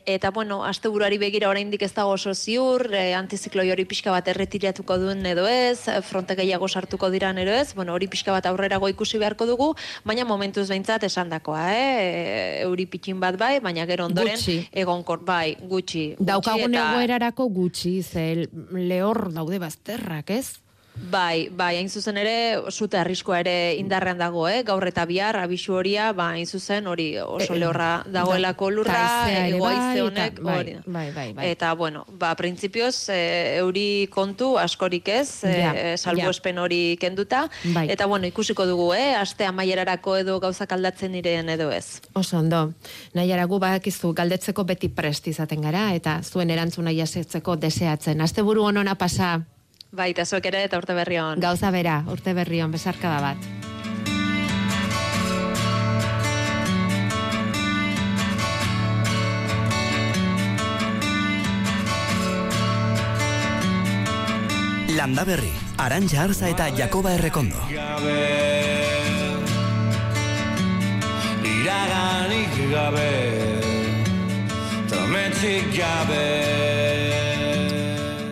eta bueno, asteburuari begira oraindik ez dago oso ziur, e, antizikloi hori pixka bat erretiratuko duen edo ez, fronte gehiago sartuko diran edo ez, bueno, hori pixka bat aurrerago ikusi beharko dugu, baina momentuz behintzat esandakoa, eh? Euri pitxin bat bai, baina gero ondoren Gutxi. egonkor bai, gutxi. gutxi Daukagun eta- egoerarako gutxi, ze lehor daude bazterrak, ez? Bai, bai, hain zuzen ere, sute arriskoa ere indarrean dago, eh? gaur eta bihar, abisu horia, ba, hain zuzen, hori oso E, lehorra dagoelako lurra, egoaize bai, honek, bai, hori bai, bai, bai. Eta, bueno, ba, printzipioz, e, euri kontu askorik ez, e, Ja, salbuespen hori kenduta, Bai. eta, bueno, ikusiko dugu, eh? aste amaierarako edo gauzak aldatzen diren edo ez. Oso ondo. Nahiara gu badakizu galdetzeko beti prest izaten gara eta zuen erantzuna jasetzeko deseatzen. Asteburu onona pasa Bai, eta zuek ere, eta urte berri on. gauza bera, urte berri on, besarkada bat. Landa Berri, Arantxa Arza eta Jakoba Errekondo. gabe Iraganik gabe Trametzik gabe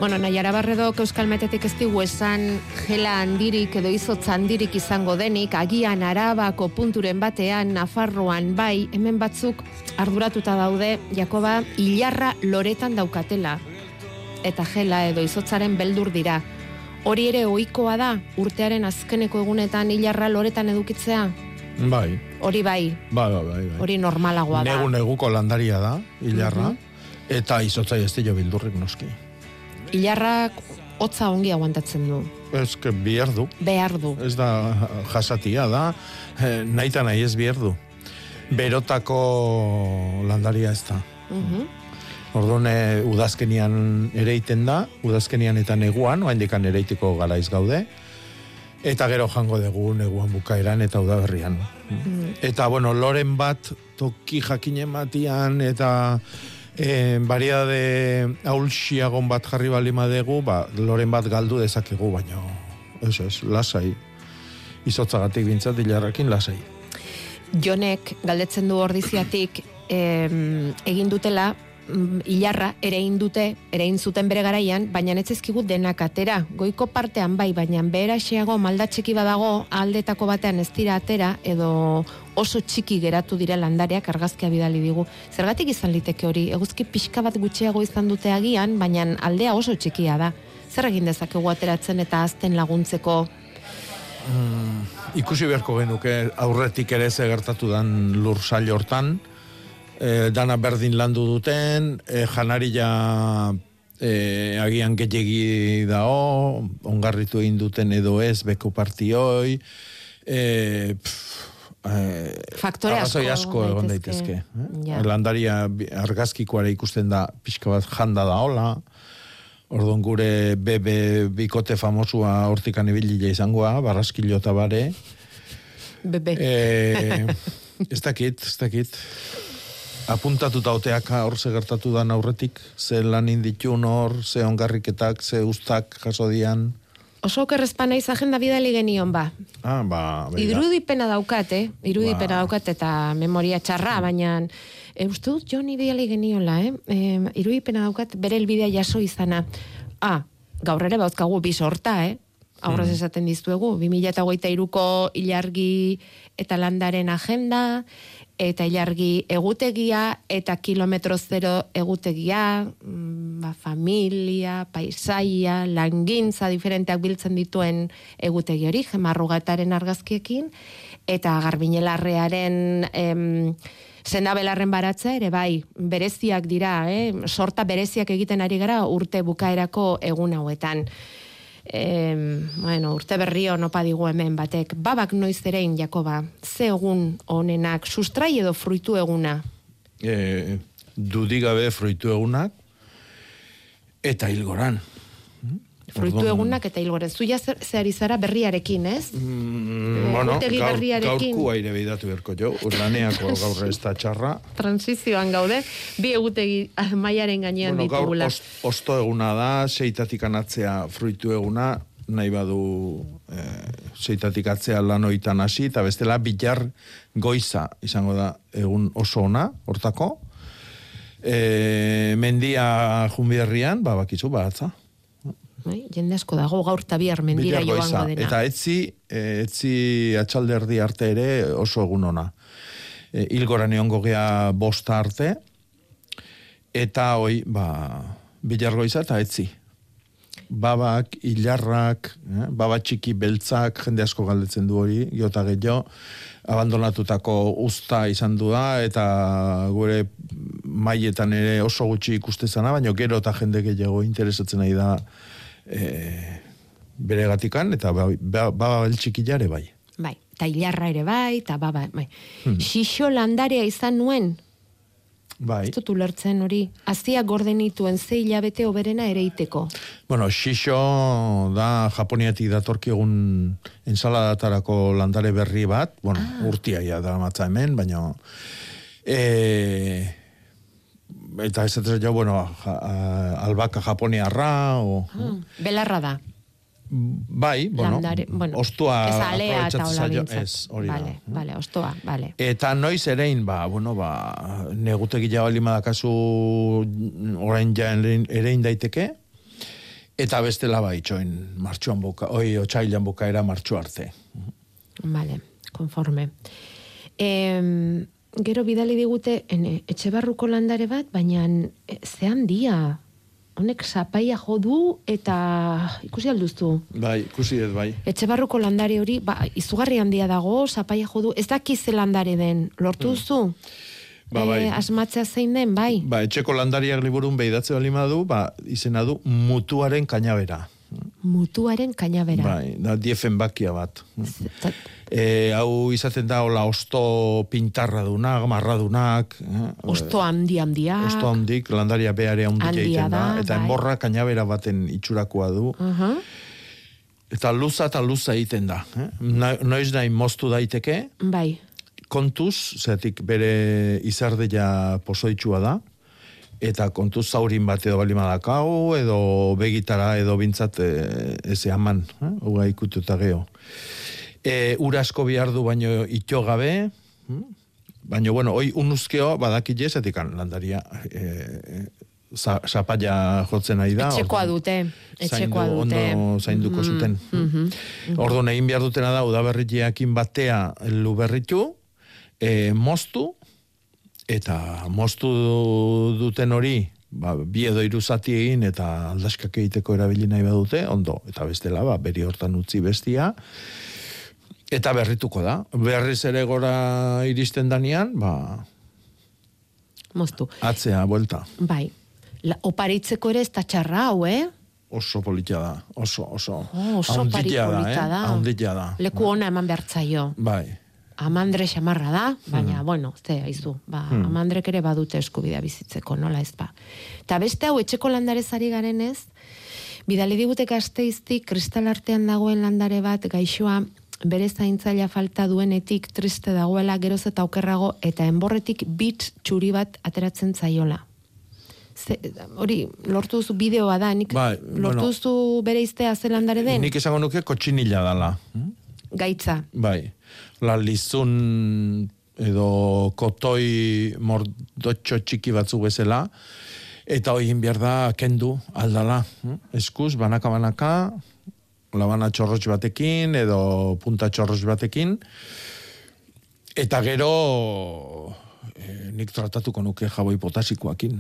Bueno, Naiara Barredok Euskal Metetik ez digu esan gela handirik edo izotza handirik izango denik, agian arabako punturen batean, Nafarroan bai, hemen batzuk arduratuta daude, Jakoba, hilarra loretan daukatela. Eta gela edo izotzaren beldur dira. Hori ere ohikoa da, urtearen azkeneko egunetan hilarra loretan edukitzea? Bai, Hori bai, bai, bai, bai. bai. hori normalagoa da. Negu neguko landaria da, hilarra, eta izotzai ez dio bildurrik noski. Hilarrak hotza ongi aguantatzen du. Ez que bihar du, Behar du. ez da jasatia da, eh, nahi eta nahi ez bihar du. Berotako landaria ez da. Mhm. Orduan, e, udazkenian ereiten da, udazkenian eta neguan, oaindikan ereitiko garaiz gaude, eta gero jango dugu neguan bukaeran eta udaberrian. Eta, bueno, loren bat toki jakinen batian, eta e, variade aulxiagon bat jarri balima dugu, ba, loren bat galdu dezakegu, baina, ez ez, lasai. Izotzagatik bintzat, hilarrakin lasai. Jonek galdetzen du ordiziatik em, egin dutela mm, hilarra ere egin dute, ere egin zuten bere garaian, baina ez denak atera. Goiko partean bai, baina beheraxeago malda txiki badago, aldetako batean ez dira atera, edo oso txiki geratu dira landariak argazkia bidali digu. Zergatik izan liteke hori, eguzki pixka bat gutxiago izan dute agian, baina aldea oso txikia da. Zer egin dezakegu ateratzen eta azten laguntzeko ikusi beharko genuke aurretik ere ze gertatu dan lur sail hortan, e, dana berdin landu duten, e, janaria e, agian gehiagi dao, ongarritu egin duten edo ez beko partioi, e, pff, e, Faktore asko asko egon daitezke. daitezke. Ja. Eh? Landaria argazkikoare ikusten da pixka bat janda da hola, Orduan gure bebe bikote famosua hortikan ibilile izangoa, barraskilo eta bare. bebe. E, ez dakit, ez dakit. Apuntatuta oteak hor ze gertatu da aurretik, ze lan inditun hor, ze ongarriketak, ze ustak jaso dian. Oso okerrezpana iz agenda bidali genion ba. Ah, ba, begira. Irudipena daukat, eh? Irudipena Ba. daukat eta memoria txarra, baina e, uste dut Joni bidali geniola, eh? E, irudipena daukat bere elbidea jaso izana. Ah, gaur ere bauzkagu bi sorta, eh? Aurrez esaten dizuegu, 2008ko ilargi eta landaren agenda, eta ilargi egutegia, eta kilometro zero egutegia, mm, ba, familia, paisaia, langintza diferenteak biltzen dituen egutegi hori, gemarrugataren argazkiekin, eta garbinelarrearen em, sendabelarren baratza ere bai, bereziak dira, eh? sorta bereziak egiten ari gara urte bukaerako egun hauetan. Em, bueno, urte berri on opa digu hemen batek. Babak noiz erein, Jakoba, ze egun honenak, sustrai edo fruitu eguna? E, dudigabe fruitu egunak, eta hilgoran. Fruitu Orduan- egunak eta hilgoren. Zuia zer, zer ari zara berriarekin, ez? Mm, bueno, Egutegi gaur, berriarekin. gaurkua bidatu beharko jo, urlaneako gaur ez da txarra. Transizioan gaude, bi egutegi maiaren gainean Bueno, gaur ditugula. ost, osto eguna da, seitatik anatzea fruitu eguna, nahi badu e, seitatik atzea lanoitan hasi, eta bestela bilar goiza izango da egun oso ona, hortako. E, mendia junbiarrian, ba, bakizu, baratza. Bai, jende asko dago gaur eta bihar mendira joango dena. Eta etzi, etzi atxalderdi arte ere oso egun ona. E, Ilgoran egongo gea bosta arte, eta hoi, ba, bilar goiza eta etzi. babak, hilarrak, eh? baba txiki beltzak, jende asko galdetzen du hori, jota gehiago, abandonatutako usta izan du da, eta gure maietan ere oso gutxi ikustezana, baina gero eta jende gehiago interesatzen nahi da e, bere gatikan, eta ba- ba- beltxiki jare bai. Bai, eta hilarra ere bai, eta baba, bai. Hmm. Xixo landarea izan nuen, Bai. ez dut ulertzen hori, azia gordenituen ze hilabete oberena ere iteko. Bueno, xixo da Japoniatik datorki egun ensaladarako landare berri bat, bueno, Ah. urtiaia da matza hemen, baina e, eta ez ez jo, bueno, ja, a- albaka japoniarra, o, Ah, belarra da. bai, bueno, landare, bueno, ostua ez alea eta aprobetxatzen hola zaio, bintzat. ez, hori vale, da. Vale, ostoa, vale. Eta noiz erein, ba, bueno, ba, negutegi ja bali madakazu orain ja erein, daiteke, eta bestela ba, itxoin, martxuan buka, oi, otxailan bukaera martxu arte. Vale, konforme. Em, gero bidali digute ene, etxe barruko landare bat, baina e, ze handia. Honek zapaia jo du eta ikusi alduztu. Bai, ikusi dut, bai. Etxe barruko landare hori, ba, izugarri handia dago, zapaia jo du. Ez daki ze landare den, lortu duzu? Ba, bai. Eh, asmatzea zein den, bai? Ba, etxeko landariak liburun behidatze bali du, ba, izena du mutuaren kainabera. Mutuaren kainabera. Bai, da diefen bakia bat. Ta- E, hau izaten da, hola, osto pintarra dunak, marradunak. Eh? Osto handi handia. Osto handik, landaria beare handik egiten da, eta bai. enborra kainabera baten itxurakoa du. Aha. Eta luza eta luza egiten da. Eh? Na, noiz nahi moztu daiteke, Bai. kontuz, zeatik bere izardela pozoitxua da, eta kontuz zaurin bat edo bali madakau, edo begitara edo bintzat e, ez eman, eh? Uga ikutu eta geho. E, ura asko behar du baino ito gabe, hm? baino, bueno, hoi unuzkeo badakile, zetik landaria e, za, zapaia jotzen nahi da. Etxekoa dute. Etxekoa zaindu, dute. Ondo zainduko Mhm, zuten. mhm. Orduan egin behar dutena da, udaberritiakin batea lu berritu, e, moztu, eta moztu duten hori, ba, bi edo hiru zati egin eta aldaskak egiteko erabili nahi badute, ondo, eta bestela, ba, beri hortan utzi bestia, eta berrituko da. Berriz ere gora iristen danean, ba, Moztu. atzea, buelta. Bai. La, oparitzeko ere ez da txarra hau, eh? Oso politia da, oso, oso. Oh, oso polita da. eh? Haunditia da. Leku ona eman behartzaio. Bai. Amandre xamarra da, baina, bueno, ze, aizu, ba, Hmm. amandrek ere badute eskubidea bizitzeko, nola ez ba. Eta beste hau, etxeko landarezari garen ez, bidali digute gazteiztik kristal artean dagoen landare bat gaixoa bere zaintzaila falta duenetik triste dagoela geroz eta okerrago eta enborretik bit txuri bat ateratzen zaiola. Ze, hori, lortu duzu bideoa da, nik Bai, lortu bueno. duzu bere iztea ze landare den? Nik esango nuke kotxinila dala. Gaitza. Bai. La lizun edo kotoi mordotxo txiki batzu bezala, eta hori behar da kendu aldala. Eskuz, banaka-banaka, labana txorrots batekin, edo punta txorrots batekin, eta gero eh, nik tratatuko nuke jaboi potasikoakin.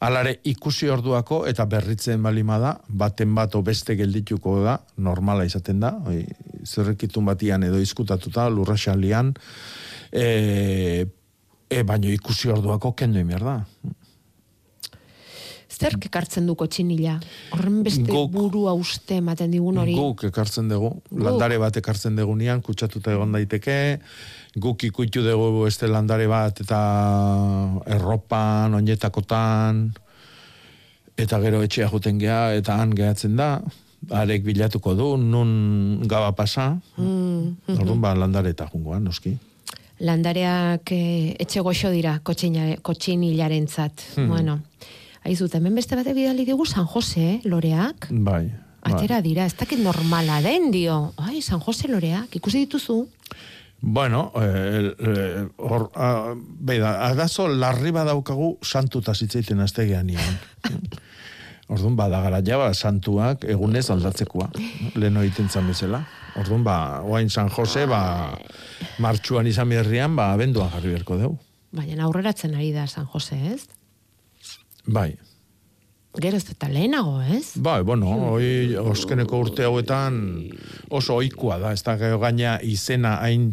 Alare ikusi orduako eta berritzen balima da, baten bat beste geldituko da, normala izaten da, oi, zerrekitun batian edo izkutatuta, lurraxalian, e, e, baino ikusi orduako kendu imier da. Zerk ekartzen du kotxinila? Horren beste Guk- burua uste ematen digun hori. Guk ekartzen dugu, landare bat ekartzen dugunean, kutsatuta egon daiteke, guk ikuitu dugu este landare bat eta erropan, oinetakotan, eta gero etxea juten gea, eta han gehatzen da, arek bilatuko du, nun gaba pasa, Mm, orduan ba landare eta jungoan, noski. Landareak eh, etxe goxo dira kotxina- kotxinilaren zat. Hmm. Bueno, Aizu, hemen beste bate bidali digu San Jose, eh, loreak. Bai. Atera dira, ez dakit normala den, dio. Ai, San Jose loreak, ikusi dituzu? Bueno, eh, eh, hor, ah, beida, agazo larri badaukagu santuta zitzeiten aztegean nian. Orduan, badagara ja, ba, santuak egunez aldatzekoa. Lehen egiten zan bezala. Orduan, ba, oain San Jose, ba, martxuan izan berrian, ba, abenduan jarri berko dugu. Baina aurreratzen ari da San Jose, ez? Bai. Gero ez eta lehenago, ez? Bai, bueno, hoi oskeneko urte hauetan oso ohikoa da, ez da gero gaina izena hain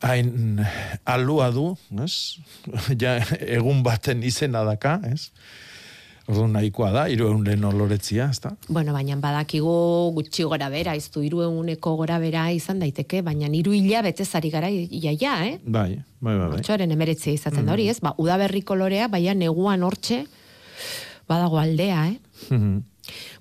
hain alua du, ez? Ja, egun baten izena daka, ez? Orduan nahikoa da, lehen oloretzia, ez da? Bueno, baina badakigu gutxi gora bera, ez du hiru eguneko gora bera izan daiteke, baina hiru hilabete zari gara iaia, eh? Bai, bai, bai. bai. Otxoaren emeretzia izaten da hori, ez? Ba, udaberri kolorea, baina neguan hortxe, badago aldea, eh? Mhm.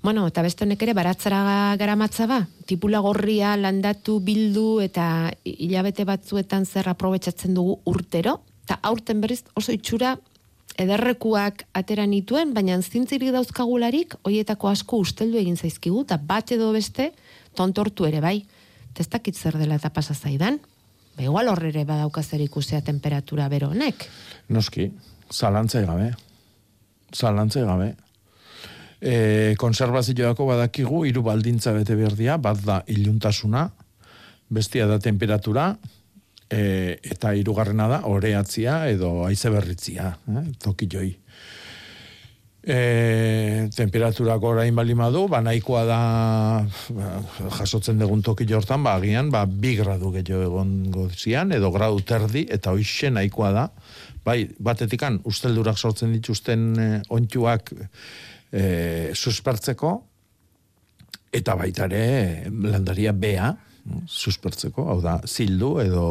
Bueno, eta beste honek ere baratzara garamatza ba, tipula gorria landatu bildu eta hilabete batzuetan zer aprobetsatzen dugu urtero, eta aurten berriz oso itxura ederrekuak atera nituen, baina zintzirik dauzkagularik, hoietako asko usteldu egin zaizkigu, eta bat edo beste, tontortu ere bai. Dakit zer dela eta pasa zaidan. Ba, igual horrere badauka zer ikusea temperatura bero honek. Noski, zalantzai gabe. Zalantzai gabe. E, konservazioako badakigu, hiru baldintza bete berdia, bat da iluntasuna, bestia da temperatura, e, eta hirugarrena da oreatzia edo haize berritzia, eh, toki joi. E, temperaturak orain bali madu, ba nahikoa da ba, jasotzen dugun toki jortan, ba agian ba bi gradu gehiago egongo zian edo gradu terdi eta hoixe nahikoa da. Bai, batetikan usteldurak sortzen dituzten e, ontuak e, suspertzeko eta baita ere landaria bea suspertzeko, hau da, zildu edo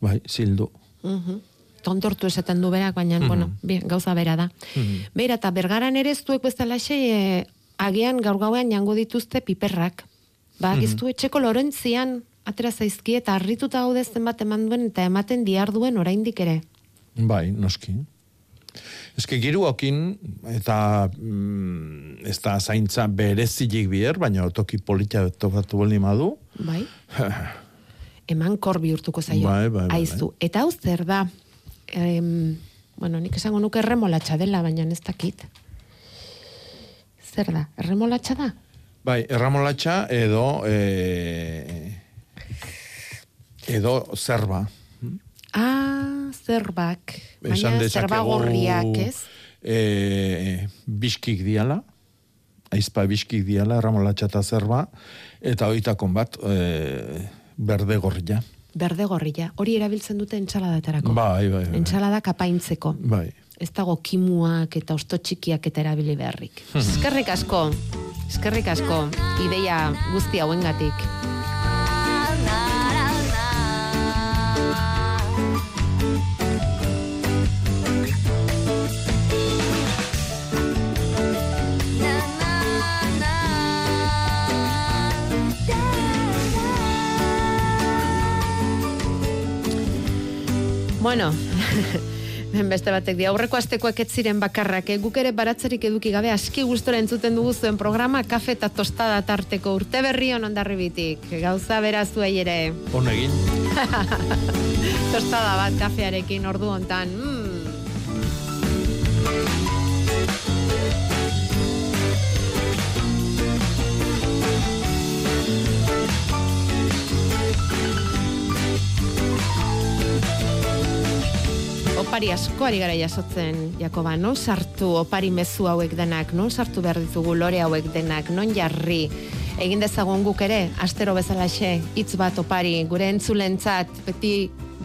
bai, zildu. Mhm. Tontortu esaten du berak, baina, Mhm. bueno, bi, gauza bera da. Mhm. Beira, eta bergaran ere ez duek bezalaxe, e, agian gaur gauean jango dituzte piperrak. Ba, Mhm. giztu etxeko lorentzian atera zaizki eta harrituta gaude zenbat eman duen eta ematen diar duen oraindik ere. Bai, noski. Eske giruokin eta mm, ez da zaintza berezilik bier, baina toki polita tokatu bali madu. Bai? Eman kor bihurtuko zaio. Bai, bai, bai, Aizu. Eta hau zer da, em, bueno, nik esango nuke erremolatxa dela, baina ez dakit. Zer da, erremolatxa da? Bai, erramolatxa edo e, edo zerba. Ah, zerbak. Esan Baina zerba gorriak, ez? E, biskik diala, aizpa biskik diala, erramolatxa eta zerba, eta hoitakon bat e, berde gorria. Berde gorria. Hori erabiltzen dute entsaladatarako. Bai, bai, bai. Entsalada kapaintzeko. Bai. Ez dago kimuak eta osto txikiak eta erabili beharrik. Mhm. Eskerrik asko. Eskerrik asko. Ideia guzti hauengatik. Bueno, beste batek di aurreko astekoak ez ziren bakarrak, eh? guk ere baratzerik eduki gabe aski gustora entzuten dugu zuen programa kafe eta tostada tarteko urte berri on ondarribitik. Gauza berazuei ere. Honegin. tostada bat kafearekin ordu hontan. Mm. Opari asko ari gara jasotzen, Jakoba, non sartu opari mezu hauek denak, non sartu behar ditugu lore hauek denak, non jarri, egin dezagun guk ere, astero bezalaxe, hitz bat opari, gure entzulentzat, beti,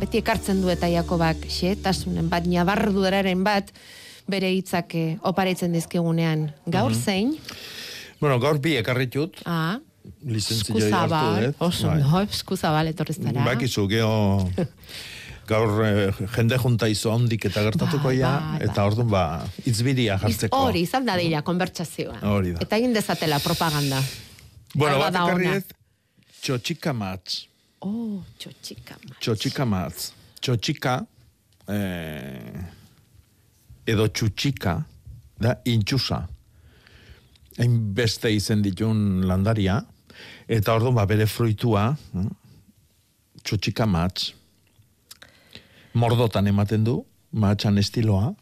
beti ekartzen du eta Jakobak, xetasunen bat, nabardudararen bat, bere hitzak eh, oparitzen dizkigunean. Gaur Mhm. zein? Bueno, gaur bi ekarritut, Ah, lizentzia hartu eskuzabal, dut. oso, bai. no, eskuzabal etorri zara. Bakizu, geho, gaur eh, jende junta izo ondik eta gertatuko ja, bai, bai. eta orduan ba, itzbiria jartzeko. Hori, izan da dira, konbertsazioa. Hori da. Eta egin dezatela propaganda. Bueno, bat ekarri ez, txotxika matz. Oh, txotxika. Txotxika matz. Txotxika, eh, edo txutxika, da intxusa. Hainbeste izen ditun landaria, eta orduan ba, bere fruitua, eh, txotxika matz. Mordotan ematen du, matxan estiloa,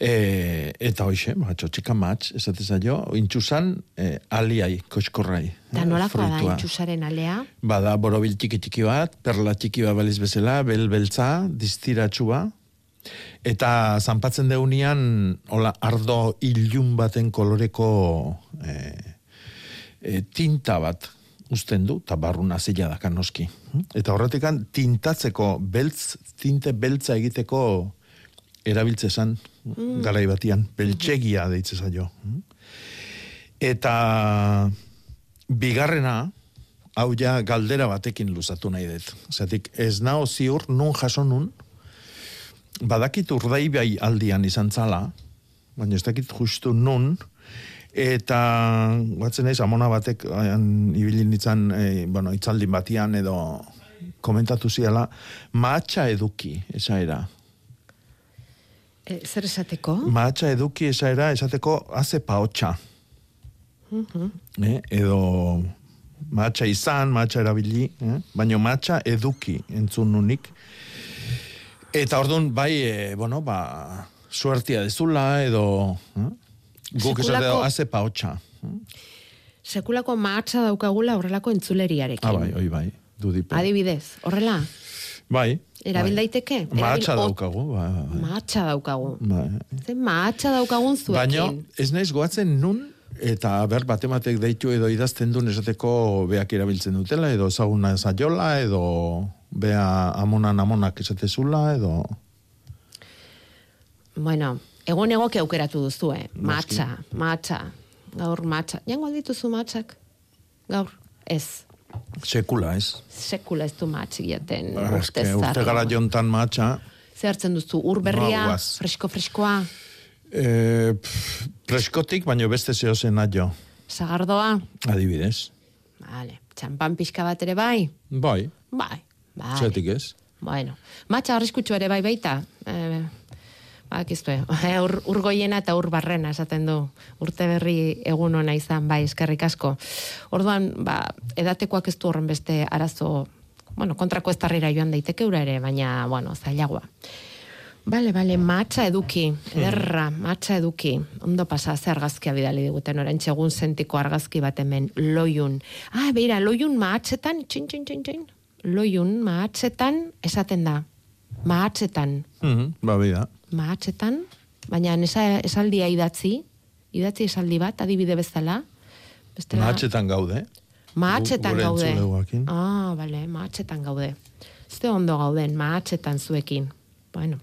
E, eta hoxe, ba, txotxika matx, esate zaio, intxusan e, aliai, koskorrai. Eta nolakoa da intxusaren alea? Bada borobil txiki txiki bat, perla txiki bat baliz bezala, bel beltza, distiratsua, Eta zanpatzen deunian, hola, ardo ilun baten koloreko e, e, tinta bat uzten du, eta barruna zila da kanoski. Eta horretikan tintatzeko beltz, tinte beltza egiteko erabiltzezan mm. garai batian, beltsegia deitze zaio. Eta bigarrena, hau ja galdera batekin luzatu nahi dut. Zatik, ez nao ziur nun jaso nun, badakit urdai bai aldian izan zala, baina ez dakit justu nun, eta batzen naiz amona batek ayan, ibili nintzen, e, bueno, itzaldin batian edo komentatu ziala, maatxa eduki, esa era. E, zer esateko? Maatxa eduki, esa era, esateko, haze paotxa. Mhm. eh? edo matxa izan, matxa erabili, eh? baina matxa eduki entzun nunik. Eta orduan, bai, e, bueno, ba, suertia dezula, edo, eh? Guk esateo, haze paotxa. Sekulako mahatsa daukagula horrelako entzuleriarekin. Ah, bai, oi, bai, dudipe. Adibidez, horrela, Bai. erabil daiteke? Mahatxa Erabil- daukagu, bai, bai, bai. Mahatsa daukagu. bai. Ze mahatsa daukagun zuekin. Baina, ez naiz goatzen nun, eta ber batematek deitu edo idazten duen esateko beak erabiltzen dutela, edo ezaguna zaiola, edo bea amonan amonak esatezula, edo... Bueno, egon egoki aukeratu duzu, eh? Matxa, matxa. Gaur matxa. Jango aldituzu matxak? Gaur, ez. Sekula, ez? Sekula ez du matxik jaten. Ba, urte gara jontan matxa, Zer hartzen duzu, ur berria, fresko-freskoa, e, pff, preskotik, baino beste zehozen jo, sagardoa. adibidez. Vale, txampan pixka bat ere bai? Bai, Bai, bai. zetik ez? Bueno, matxa arriskutsu ere bai baita. Eh, Bakiztu, eh, ur, urgoiena eta ur barrena esaten du. Urte berri egun ona izan, bai, eskerrik asko. Orduan, ba, edatekoak ez du horren beste arazo, bueno, kontrako ez joan daiteke ura ere, baina, bueno, zailagoa. Bale, bale, matxa eduki, ederra, matxa eduki. Ondo pasa, ze argazkia bidali diguten, orain txegun sentiko argazki bat hemen, loiun. Ah, beira, loiun mahatzetan, txin, txin, txin, txin. Loiun mahatzetan esaten da. Mahatzetan, Mhm, ba, bida. Mahatzetan, baina esa, esaldia idatzi, idatzi esaldi bat, adibide bezala. Bestela, Mahatxetan gaude. Mahatzetan gure gaude. Ah, bale, mahatzetan gaude. Zte ondo gauden, mahatzetan zuekin. Bueno.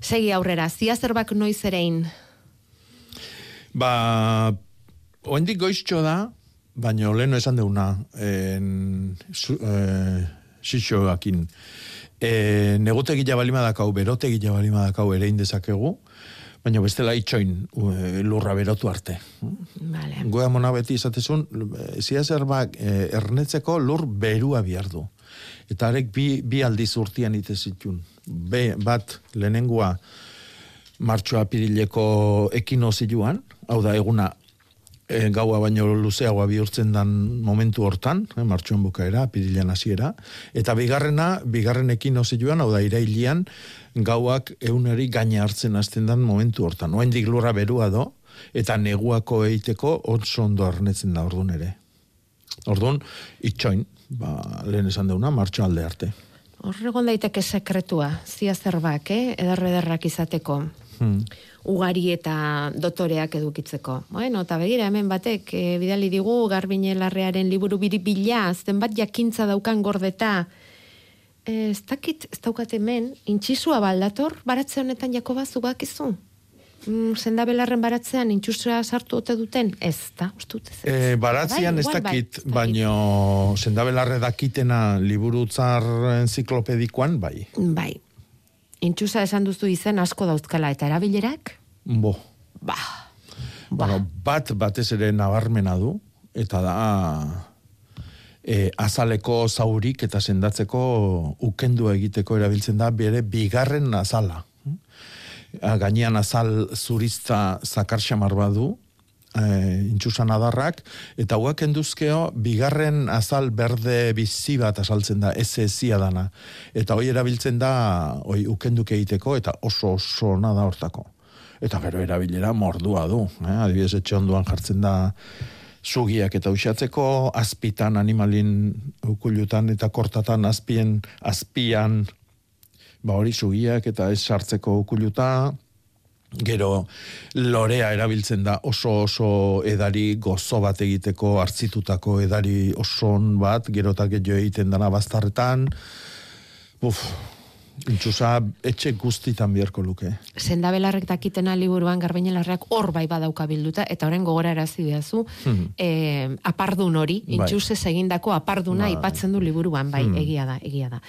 Segi aurrera, zia zerbak noiz erein. Ba, oendik goiztxo da, baina leheno esan deuna, en, su, e, xixoakin. E, negotegila balima dakau, berotegila balima dakau ere indezakegu, baina bestela itxoin lurra berotu arte. Vale. Goea mona beti izatezun, zia zerbak e, ernetzeko lur berua behar du. Eta arek bi, bi aldiz urtian ite zitun. Be, bat lehenengoa martxoa pirileko ekino ziluan, hau da eguna e, gaua baino luzeagoa bihurtzen dan momentu hortan, e, martxoan bukaera, pirilean hasiera, eta bigarrena, bigarren ekino ziluan, hau da irailian, gauak euneri gaina hartzen hasten dan momentu hortan. Oendik lurra berua do, eta neguako eiteko oso ondo arnetzen da ordun ere. Orduan, itxoin, ba, lehen esan deuna, martxo alde arte. Horregon daiteke sekretua, zia zerbak, eh? Ederre ederrak izateko. Hmm. ugari eta dotoreak edukitzeko. Bueno, eta begira hemen batek e, bidali digu Garbine Larrearen liburu biribila, zenbat jakintza daukan gordeta. E, ez dakit, ez daukat hemen, intxisua baldator, baratze honetan Jakoba zugakizu? Mm, sendabelarren baratzean intxusua sartu ote duten? Ez, da, ustut ez. E, baratzian Bai, ez igual bai, dakit, baino sendabelarre dakitena liburutzar enziklopedikoan, bai. Bai. Intxusa esan duzu izen asko dauzkala eta erabilerak? Bo. Ba. Bueno, bat batez ere nabarmena du, eta da e, azaleko zaurik eta sendatzeko ukendu egiteko erabiltzen da bere bigarren azala. A, Gainean azal zurizta zakar xamar badu, e, intxusan adarrak, eta hauak enduzkeo, bigarren azal berde bizi bat azaltzen da, ez ezia dana. Eta hoi erabiltzen da, hoi ukenduk egiteko, eta oso oso ona da hortako. Eta gero erabilera mordua du, eh? adibidez etxe onduan jartzen da sugiak eta usatzeko, azpitan animalin ukulutan eta kortatan azpien, azpian ba hori sugiak eta ez sartzeko ukuluta, gero lorea erabiltzen da oso oso edari gozo bat egiteko hartzitutako edari oson bat, gero eta egiten dana bastarretan, uf, intxusa etxe guztitan biharko luke. Senda belarrek dakitena liburuan garbinelarrak hor bai badauka bilduta, eta horren gogora erazi diazu, Hmm. eh, apardun hori, Bai. intxusez egindako aparduna Bai. ipatzen du liburuan, bai, Hmm. egia da, egia da.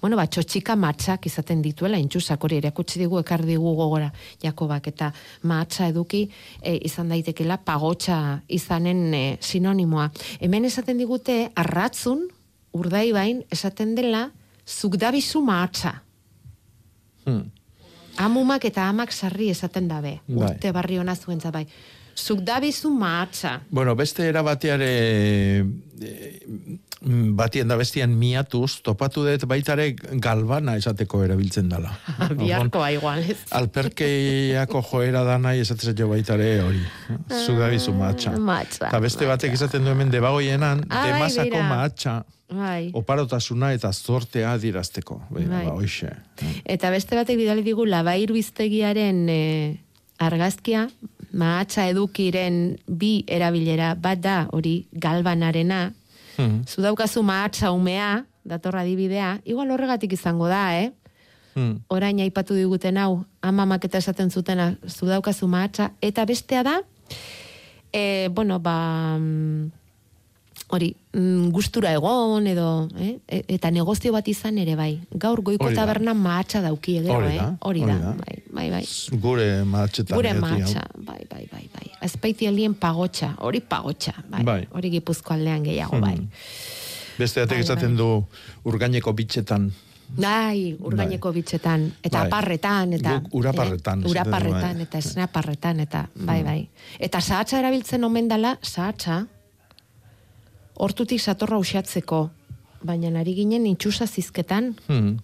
Bueno, ba, txotxika matxak izaten dituela, intxusak hori erakutsi digu, ekar digu gogora, Jakobak, eta matxa eduki e, izan daitekela pagotxa izanen e, sinonimoa. Hemen esaten digute, arratzun, urdai bain, esaten dela, zugdabizu matxa. Hmm. Amumak eta amak sarri esaten dabe. Bai. Urte barri hona zuentza bai. Zugdabizu maatza. Bueno, beste era bateare eh, batien da bestian miatuz, topatu dut baitare galbana esateko erabiltzen dala. Biharkoa igual, ez? Alperkeiako joera da nahi esatzen jo baitare hori. Zugabizu maatxa. Matxa. Eta beste batek esaten duen debagoienan, Ah, bai, demasako beira. Bai. oparotasuna eta zortea dirazteko. Bai, Bai. ba, hoixe. Eta beste batek bidali digu labair biztegiaren e, argazkia, maatza edukiren bi erabilera bat da hori galbanarena, Hmm. zu daukazu maatza umea, datorra adibidea, igual horregatik izango da, eh? Hmm. orain aipatu diguten hau, amamak eta esaten zutena, zu daukazu mahatsa, eta bestea da, e, bueno, ba, mm, hori, mm, gustura egon, edo, eh? e- eta negozio bat izan ere bai. Gaur goiko Hori da. tabernan mahatsa dauki edo, Hori eh? Hori da, bai, bai, bai. Gure maatxetan. Gure mahatsa, bai, bai, bai, bai. Azpaiti aldien pagotxa, hori pagotxa, bai. Bai. Hori gipuzko aldean gehiago, bai. Beste batek Bai, esaten du urgaineko bitxetan. Bai, urgaineko bitxetan, eta Bai. aparretan, eta... Guk uraparretan, Eh, uraparretan, bai. eta esnaparretan, eta bai, bai. Eta sahatza erabiltzen omen dala, sahatza, hortutik satorra usatzeko, baina ari ginen intxusa zizketan, Hmm.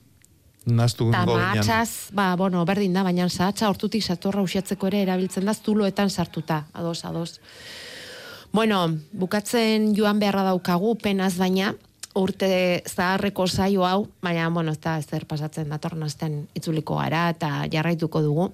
Naztu mahatxaz, ba, bueno, berdin da, baina sahatza hortutik satorra usatzeko ere erabiltzen da, zuloetan sartuta, ados, ados. Bueno, bukatzen joan beharra daukagu, penaz baina, urte zaharreko saio hau, baina, bueno, ez da ezer pasatzen datorren astean itzuliko gara eta jarraituko dugu.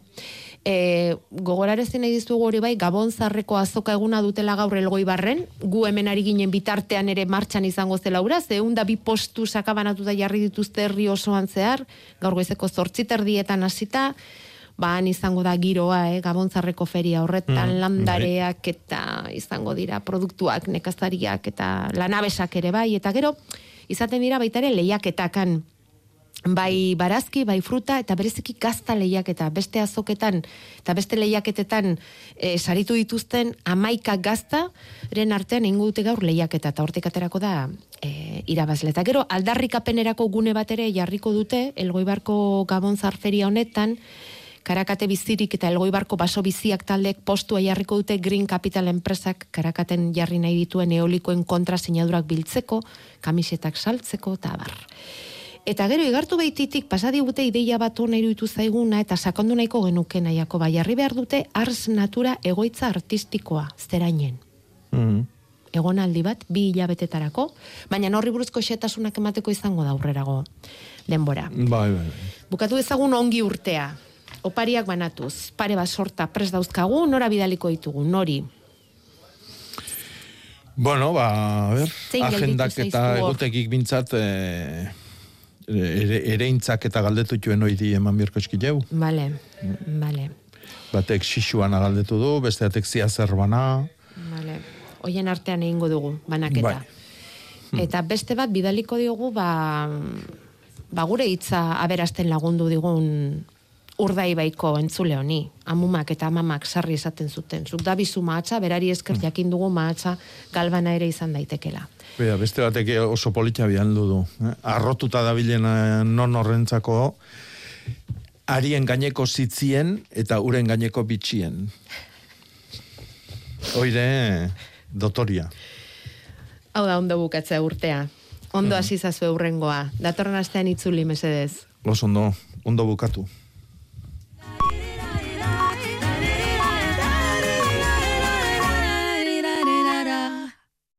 E, gogorarezin nahi dizugu hori bai, Gabon zarreko azoka eguna dutela gaur elgoi barren, gu hemen ari ginen bitartean ere martxan izango zela ura, zeun da bi postu sakabanatuta jarri dituzte herri osoan zehar, gaur goizeko zortziterdietan hasita, ba, han izango da giroa, eh, gabontzarreko feria horretan, Mm, landareak eta izango dira produktuak, nekazariak eta lanabesak ere bai, eta gero, izaten dira baita ere lehiaketakan, bai barazki, bai fruta, eta bereziki gazta lehiaketa, beste azoketan, eta beste lehiaketetan e, saritu dituzten amaika gazta, ren artean ingo dute gaur lehiaketa, eta hortik aterako da e, irabazle. Eta gero, aldarrikapenerako gune bat ere jarriko dute, elgoibarko gabon zarferia honetan, Karakate bizirik eta elgoibarko baso biziak taldeek postua jarriko dute Green Capital enpresak karakaten jarri nahi dituen eolikoen kontra sinadurak biltzeko, kamisetak saltzeko eta abar. Eta gero igartu behititik pasadigute ideia bat hona iruditu zaiguna eta sakondu nahiko genuke nahiako bai jarri behar dute Ars Natura egoitza artistikoa, zerainen. Hmm. Egonaldi bat, bi hilabetetarako, baina horri buruzko xetasunak emateko izango da aurrerago denbora. Bai, bai, bai. Bukatu ezagun ongi urtea. Opariak banatuz, pare bat sorta prest dauzkagu, nora bidaliko ditugu, nori. Bueno, ba, a gelditu agendak eta hor? egutekik bintzat e, ere, ereintzak eta galdetutuen oidi eman birko eskileu. Vale, vale, Batek xixuan galdetu du, beste batek zia zerbana. vale. Oien artean egingo dugu, banaketa. Bai. Eta beste bat bidaliko diogu, ba, ba gure hitza aberasten lagundu digun urdaibaiko entzule honi. Amumak eta amamak sarri esaten zuten. Zuk da bizu mahatza, berari esker jakin dugu mahatza galbana ere izan daitekela. Bea, beste batek oso politxa bian du. Eh? Arrotuta dabilen eh, non horrentzako arien gaineko zitzien eta uren gaineko bitxien. Oire, dotoria. Hau da, ondo bukatzea urtea. Ondo hasi zazue urrengoa. Datorren astean itzuli, mesedez. Oso ondo, ondo bukatu.